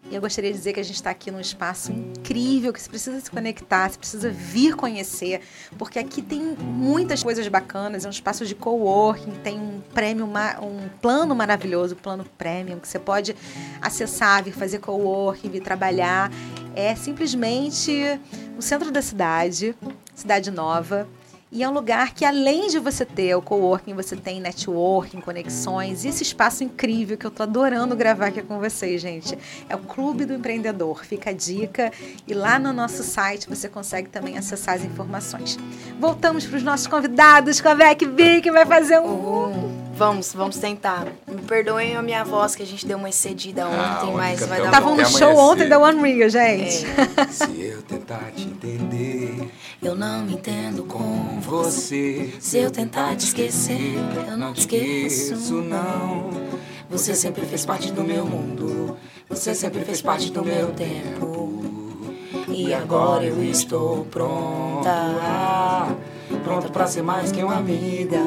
E eu gostaria de dizer que a gente está aqui num espaço incrível, que você precisa se conectar, você precisa vir conhecer, porque aqui tem muitas coisas bacanas, é um espaço de coworking, tem um prêmio, um plano maravilhoso, plano premium, que você pode acessar, vir fazer coworking, vir trabalhar. É simplesmente no centro da cidade, cidade nova, e é um lugar que, além de você ter o coworking, você tem networking, conexões, e esse espaço incrível que eu tô adorando gravar aqui com vocês, gente. É o Clube do Empreendedor. Fica a dica. E lá no nosso site você consegue também acessar as informações. Voltamos para os nossos convidados, com a Vec B, que vai fazer um. Uhum. Vamos, vamos tentar. Me perdoem a minha voz, que a gente deu uma excedida ah, ontem, mas vai dar Tava um show ontem da One Rio, gente. É. *laughs* Se eu tentar te entender, eu não me entendo com você. Se eu tentar te esquecer, eu não te esqueço, não. Você sempre fez parte do meu mundo. Você sempre fez parte do meu tempo. E agora eu estou pronta Pronta pra ser mais que uma amiga.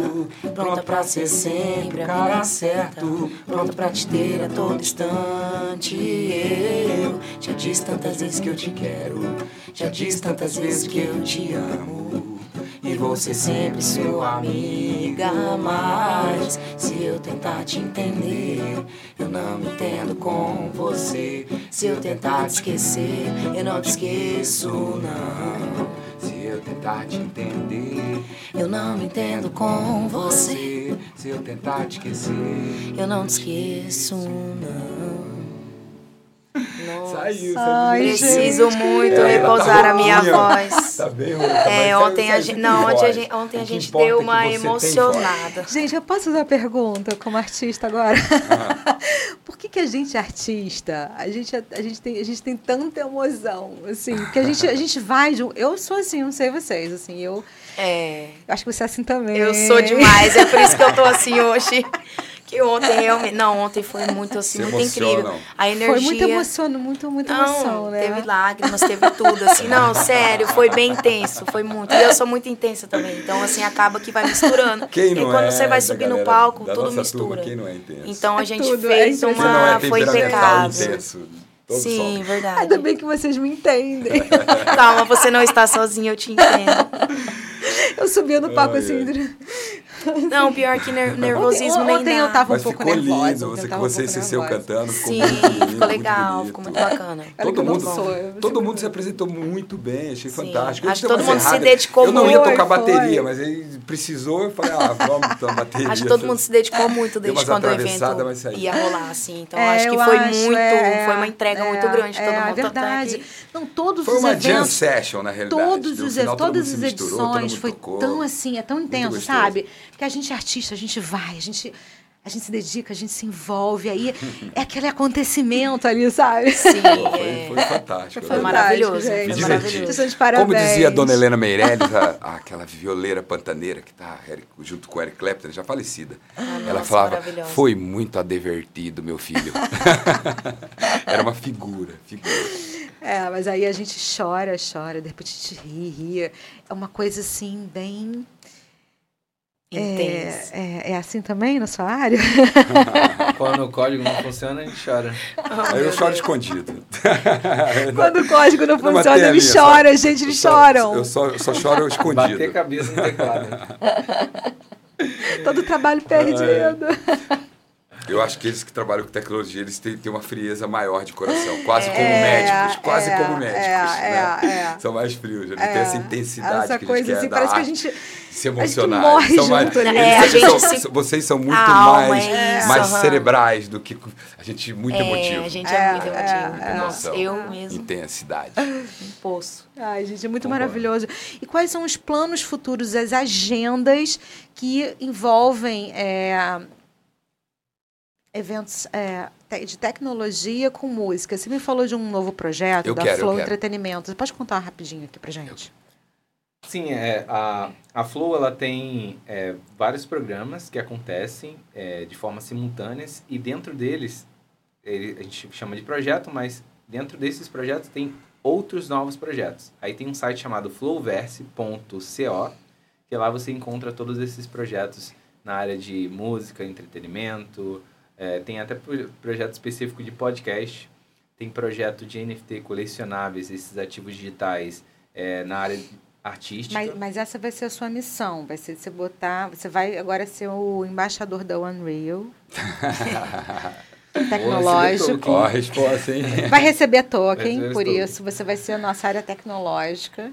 Pronta pra ser sempre a cara certo. Pronta pra te ter a todo instante. Eu já disse tantas vezes que eu te quero. Já disse tantas vezes que eu te amo. E você sempre sua amiga, mas se eu tentar te entender, eu não me entendo com você. Se eu tentar te esquecer, eu não te esqueço, não eu tentar te entender. Eu não me entendo com você. Se eu tentar te esquecer, eu não te esqueço, não. Nossa. Saiu, Ai, Preciso muito é, repousar tá a minha voz. Tá bem ruim. É, ontem a gente, não, ontem a gente, ontem a gente deu uma emocionada. Gente, eu posso fazer uma pergunta como artista agora? Ah. *laughs* Por que, que a gente é artista? A gente, a, a, gente tem, a gente tem tanta emoção, assim, que a gente, a gente vai de, Eu sou assim, não sei vocês, assim, eu... É. Eu acho que você é assim também. Eu sou demais, é por isso que eu tô assim hoje. *laughs* Que ontem realmente. Não, ontem foi muito assim, muito incrível. A energia. Foi muito emoção, muito, muita não, emoção, né? Teve lágrimas, teve tudo, assim. Não, *laughs* sério, foi bem intenso, foi muito. E eu sou muito intensa também. Então, assim, acaba que vai misturando. Quem não e quando é, você vai subir no palco, tudo mistura. Turma, quem não é intenso? Então a gente tudo, fez é uma. É foi impecável. Intenso. Todo Sim, sol. verdade. Ainda bem que vocês me entendem. Calma, você não está sozinho, eu te entendo. *laughs* Eu subia no palco assim. *laughs* Não, pior que ner nervosismo ontem, nem Ontem eu tava um Mas pouco nervosa. Lindo, você, que você um se seu cantando. Sim, ficou legal, ficou muito bacana. Todo mundo, todo mundo se apresentou muito bem, achei Sim. fantástico. Acho que todo mundo se dedicou muito. Eu não ia tocar bateria, mas ele precisou, eu falei, ah, vamos tocar *laughs* bateria. Acho que todo mundo se dedicou muito desde quando o evento ia rolar, assim. Então, é, acho que foi acho, muito, é, foi uma entrega é, muito grande. Todo é, mundo verdade. Não, todos foi os uma eventos. jam session, na realidade. Todos os, todas as edições foi tão assim, é tão intenso, sabe? Que a gente é artista, a gente vai, a gente a gente se dedica, a gente se envolve, aí é aquele acontecimento ali, sabe? Sim, foi, é. foi fantástico. Foi maravilhoso, gente. Foi maravilhoso. Como dizia a dona Helena Meirelles, a, aquela violeira pantaneira que está junto com o Eric Clapton, já falecida, ah, ela nossa, falava, foi muito advertido, meu filho. *laughs* Era uma figura, figura. É, mas aí a gente chora, chora, de repente a gente ri, ri. É uma coisa assim, bem é, é, é, assim também na sua área? *laughs* Quando o código não funciona, a gente chora. Oh, eu choro escondido. *laughs* Quando o código não funciona, ele chora, gente, eles choram. Eu só, eu só choro escondido. Bater cabeça no teclado. *laughs* Todo trabalho perdido. Eu acho que eles que trabalham com tecnologia, eles têm, têm uma frieza maior de coração, quase é, como médicos, quase é, como médicos, é, né? São mais frios, já não tem essa intensidade essa que coisa a gente assim, quer parece que a gente se emocionar. morre são mais, né? É, são, se... Vocês são muito mais, é mais cerebrais do que a gente muito emotivo. A gente é, muito emotivo. Nossa, eu mesmo. Intensidade. *laughs* Um poço. Ai, gente, é muito Vamos maravilhoso. E quais são os planos futuros, as agendas que envolvem eventos é, de tecnologia com música. Você me falou de um novo projeto eu da quero, Flow Entretenimento. Você pode contar rapidinho aqui pra gente? Sim, é, a, a Flow ela tem é, vários programas que acontecem é, de forma simultâneas e dentro deles, ele, a gente chama de projeto, mas dentro desses projetos tem outros novos projetos. Aí tem um site chamado flowverse.co, que lá você encontra todos esses projetos na área de música, entretenimento, É, tem até pro- projeto específico de podcast. Tem projeto de NFT colecionáveis, esses ativos digitais é, na área artística. Mas, mas essa vai ser a sua missão, vai ser você botar, você vai agora ser o embaixador da Unreal. *laughs* tecnológico. Ó, a resposta, hein? Vai receber token, Vai receber por token. isso você vai ser a nossa área tecnológica,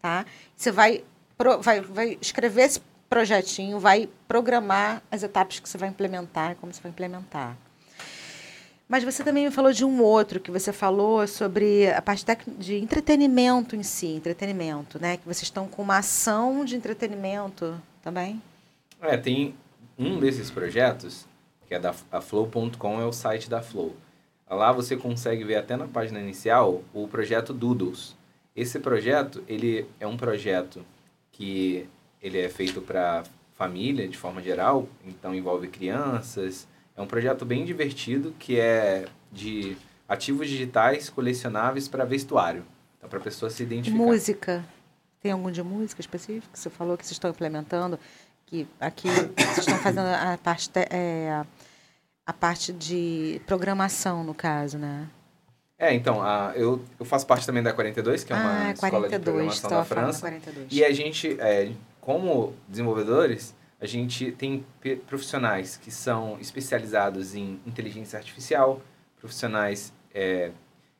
tá? Você vai, pro- vai, vai escrever esse projetinho, vai programar as etapas que você vai implementar, como você vai implementar. Mas você também me falou de um outro que você falou sobre a parte de entretenimento em si, entretenimento, né? Que vocês estão com uma ação de entretenimento também. É, tem um desses projetos, que é da Flow.com, é o site da Flow. Lá você consegue ver até na página inicial o projeto Doodles. Esse projeto, ele é um projeto que ele é feito para família de forma geral, então envolve crianças. É um projeto bem divertido que é de ativos digitais colecionáveis para vestuário. Então, para a pessoa se identificar. Música. Tem algum de música específico que você falou que vocês estão implementando? Que aqui vocês estão fazendo a parte, te- é, a parte de programação, no caso, né? É, então, a, eu, eu faço parte também da 42, que é uma ah, escola de 42, programação da França. 42. E a gente, é, como desenvolvedores, a gente tem profissionais que são especializados em inteligência artificial, profissionais é,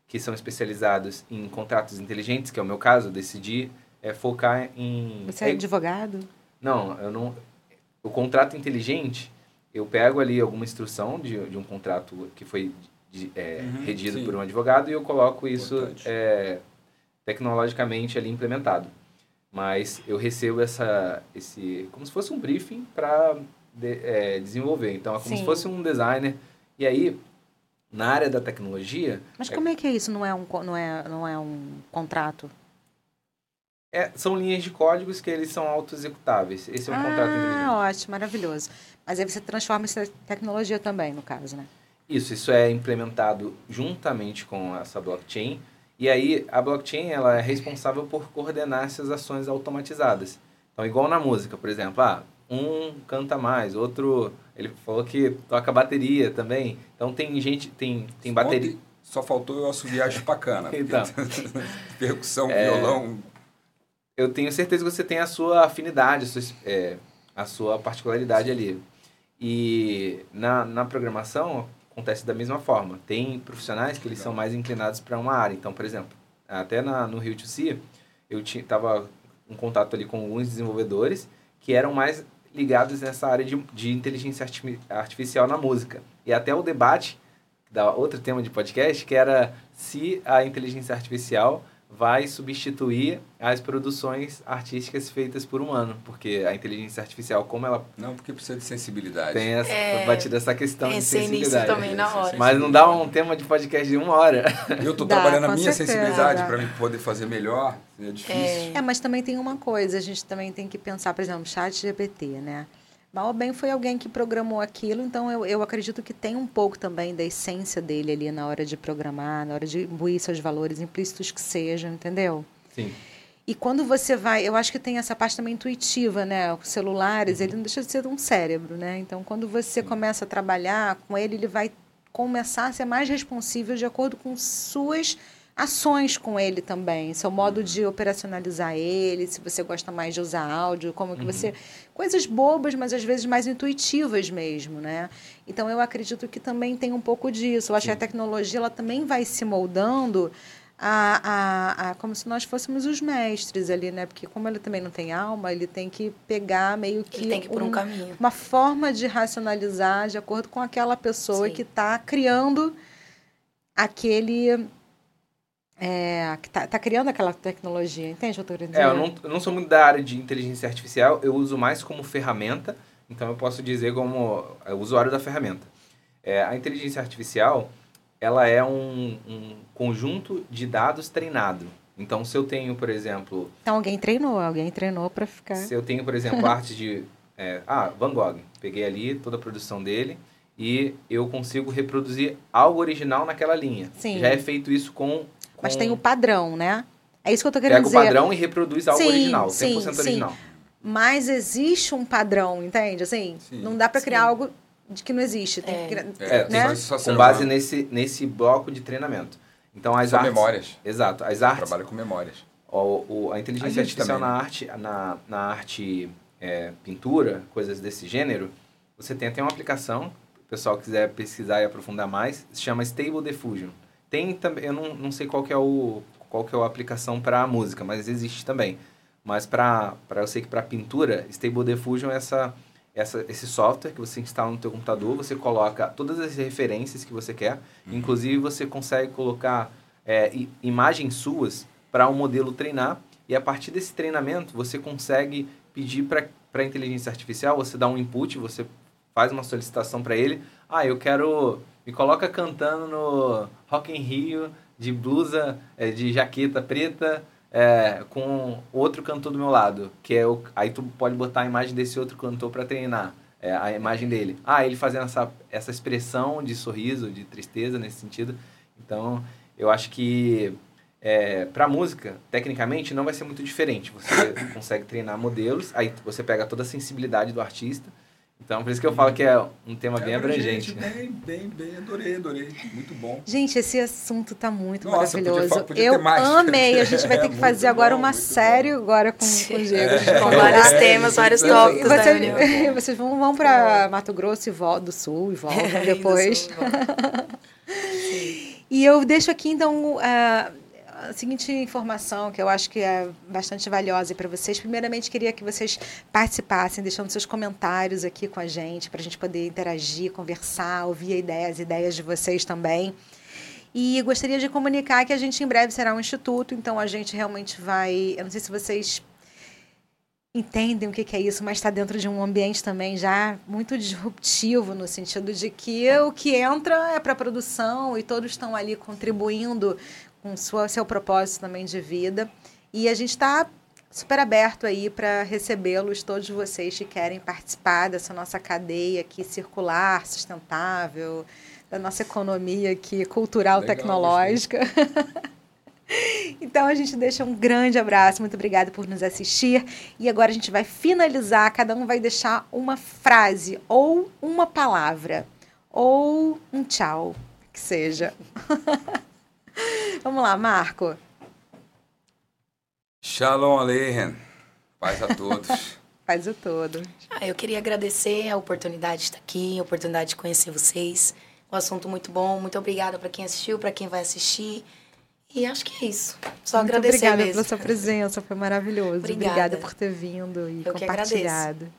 que são especializados em contratos inteligentes, que é o meu caso, eu decidi é, focar em... Você é advogado? Não, eu não... O contrato inteligente, eu pego ali alguma instrução de, de um contrato que foi de- é, Uhum, redigido sim. por um advogado e eu coloco isso é, tecnologicamente ali implementado. Mas eu recebo essa, esse, como se fosse um briefing para desenvolver. Então, é como Sim. se fosse um designer. E aí, na área da tecnologia, Mas como é que é isso? Não é um, não é, não é um contrato? é, são linhas de códigos que eles são auto-executáveis. Esse é um contrato inteligente. ah, ótimo, maravilhoso. Mas aí você transforma em tecnologia também, no caso, né? Isso, isso é implementado juntamente com essa blockchain. E aí, a blockchain ela é responsável por coordenar essas ações automatizadas. Então, igual na música, por exemplo, ah, um canta mais, outro, ele falou que toca bateria também. Então, tem gente, tem, tem bateria. Só faltou eu assoviar chupacana. *laughs* Então. *laughs* Percussão, É. violão. Eu tenho certeza que você tem a sua afinidade, a sua, é, a sua particularidade ali. E na, na programação acontece da mesma forma. Tem profissionais que eles são mais inclinados para uma área. Então, por exemplo, até na, no Rio 2C, eu estava em contato ali com alguns desenvolvedores que eram mais ligados nessa área de, de inteligência arti- artificial na música. E até o debate da outro tema de podcast, que era se a inteligência artificial vai substituir as produções artísticas feitas por humano, porque a inteligência artificial, como ela Não, porque precisa de sensibilidade. tem essa, É, batida essa questão de Pensei nisso sensibilidade. também na hora. Mas não dá um tema de podcast de uma hora. Eu tô *laughs* Dá, trabalhando a minha certeza, sensibilidade para me poder fazer melhor. É difícil. É, mas também tem uma coisa, a gente também tem que pensar, por exemplo, chat GPT, né? Mal ou bem foi alguém que programou aquilo, então eu, eu acredito que tem um pouco também da essência dele ali na hora de programar, na hora de imbuir seus valores implícitos que sejam, entendeu? Sim. E quando você vai, eu acho que tem essa parte também intuitiva, né? Os celulares, ele não deixa de ser um cérebro, né? Então, quando você começa a trabalhar com ele, ele vai começar a ser mais responsível de acordo com suas ações com ele também, seu modo de operacionalizar ele, se você gosta mais de usar áudio, como que você coisas bobas, mas às vezes mais intuitivas mesmo, né? Então eu acredito que também tem um pouco disso. Eu acho que a tecnologia ela também vai se moldando a, a, a, como se nós fôssemos os mestres ali, né? Porque como ele também não tem alma, ele tem que pegar meio que Ele tem que ir por um um- caminho. uma forma de racionalizar de acordo com aquela pessoa Sim. que está criando aquele. É, que está criando aquela tecnologia, entende o que eu estou? É, eu não, eu não sou muito da área de inteligência artificial, eu uso mais como ferramenta, então eu posso dizer como é, usuário da ferramenta. É, a inteligência artificial, ela é um, um conjunto de dados treinado. Então, se eu tenho, por exemplo, Então alguém treinou, alguém treinou para ficar. se eu tenho, por exemplo, *laughs* arte de... é, ah, Van Gogh. Peguei ali toda a produção dele e eu consigo reproduzir algo original naquela linha. Sim. Já é feito isso com... Mas tem o padrão, né? É isso que eu estou querendo Pega o dizer. padrão e reproduz algo Sim, original, 100% sim, sim. original. Mas existe um padrão, entende? Assim, Sim. não dá para criar Sim. algo de que não existe. Tem É. que- É, né? só- só Com base humano. nesse, nesse bloco de treinamento. Então as São artes. memórias. Exato. As artes. Trabalho com memórias. O, o- a A inteligência gente artificial também, na né? arte, na, na arte é, pintura, coisas desse gênero, você tem até uma aplicação, se o pessoal quiser pesquisar e aprofundar mais, se chama Stable Diffusion. Tem também, eu não, não sei qual que é o qual que é a aplicação para música, mas existe também. Mas para eu sei que para pintura, Stable Diffusion é essa, essa esse software que você instala no teu computador, você coloca todas as referências que você quer, inclusive você consegue colocar é, imagens suas para um modelo treinar. E a partir desse treinamento você consegue pedir para a inteligência artificial, você dá um input, você faz uma solicitação para ele, ah, eu quero, me coloca cantando no Rock in Rio de blusa, é, de jaqueta preta, é, com outro cantor do meu lado, que é o, aí tu pode botar a imagem desse outro cantor para treinar, é, a imagem dele. Ah, ele fazendo essa, essa expressão de sorriso, de tristeza nesse sentido. Então, eu acho que é, para música, tecnicamente, não vai ser muito diferente. Você *laughs* consegue treinar modelos, aí você pega toda a sensibilidade do artista. Então, por isso que eu falo que é um tema bem É abrangente. Bem, bem, bem. Adorei, adorei. Muito bom. Gente, esse assunto tá muito Nossa, podia maravilhoso. fa- podia eu ter mais. amei. A gente vai *laughs* ter É que muito fazer agora bom, uma série agora com, com o Diego. É, Com vários É, temas, vários tópicos você- reunião. *laughs* vocês vão, vão para Mato Grosso e voltam do Sul e voltam *laughs* depois. E eu deixo aqui, então, a, a seguinte informação que eu acho que é bastante valiosa para vocês. Primeiramente, queria que vocês participassem, deixando seus comentários aqui com a gente, para a gente poder interagir, conversar, ouvir ideias, ideias de vocês também. E gostaria de comunicar que a gente em breve será um instituto, então a gente realmente vai. Eu não sei se vocês entendem o que é isso, mas está dentro de um ambiente também já muito disruptivo, no sentido de que o que entra é para produção e todos estão ali contribuindo com sua, seu propósito também de vida. E a gente está super aberto aí para recebê-los, todos vocês que querem participar dessa nossa cadeia aqui circular, sustentável, da nossa economia aqui cultural, Legal, tecnológica. *laughs* Então a gente deixa um grande abraço, muito obrigada por nos assistir. E agora a gente vai finalizar, cada um vai deixar uma frase ou uma palavra ou um tchau, que seja. *laughs* *laughs* Vamos lá, Marco. Shalom Aleichem. Paz a todos. *laughs* Faz o todo. Ah, eu queria agradecer a oportunidade de estar aqui, a oportunidade de conhecer vocês. Um assunto muito bom. Muito obrigada para quem assistiu, para quem vai assistir. E acho que é isso. Só muito agradecer obrigada mesmo. pela sua presença, foi maravilhoso. Obrigada. Obrigada por ter vindo e Eu que compartilhado.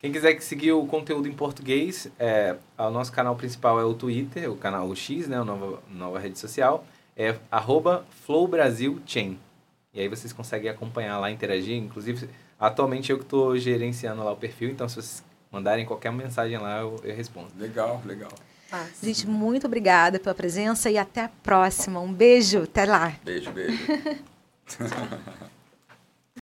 Quem quiser seguir o conteúdo em português, é, o nosso canal principal é o Twitter, o canal o X, né, a nova, nova rede social, é arroba FlowBrasilChain. E aí vocês conseguem acompanhar lá, interagir. Inclusive, atualmente eu que estou gerenciando lá o perfil, então se vocês mandarem qualquer mensagem lá, eu, eu respondo. Legal, legal. Massa. Gente, muito obrigada pela presença e até a próxima. Um beijo, até lá. Beijo, beijo. *laughs*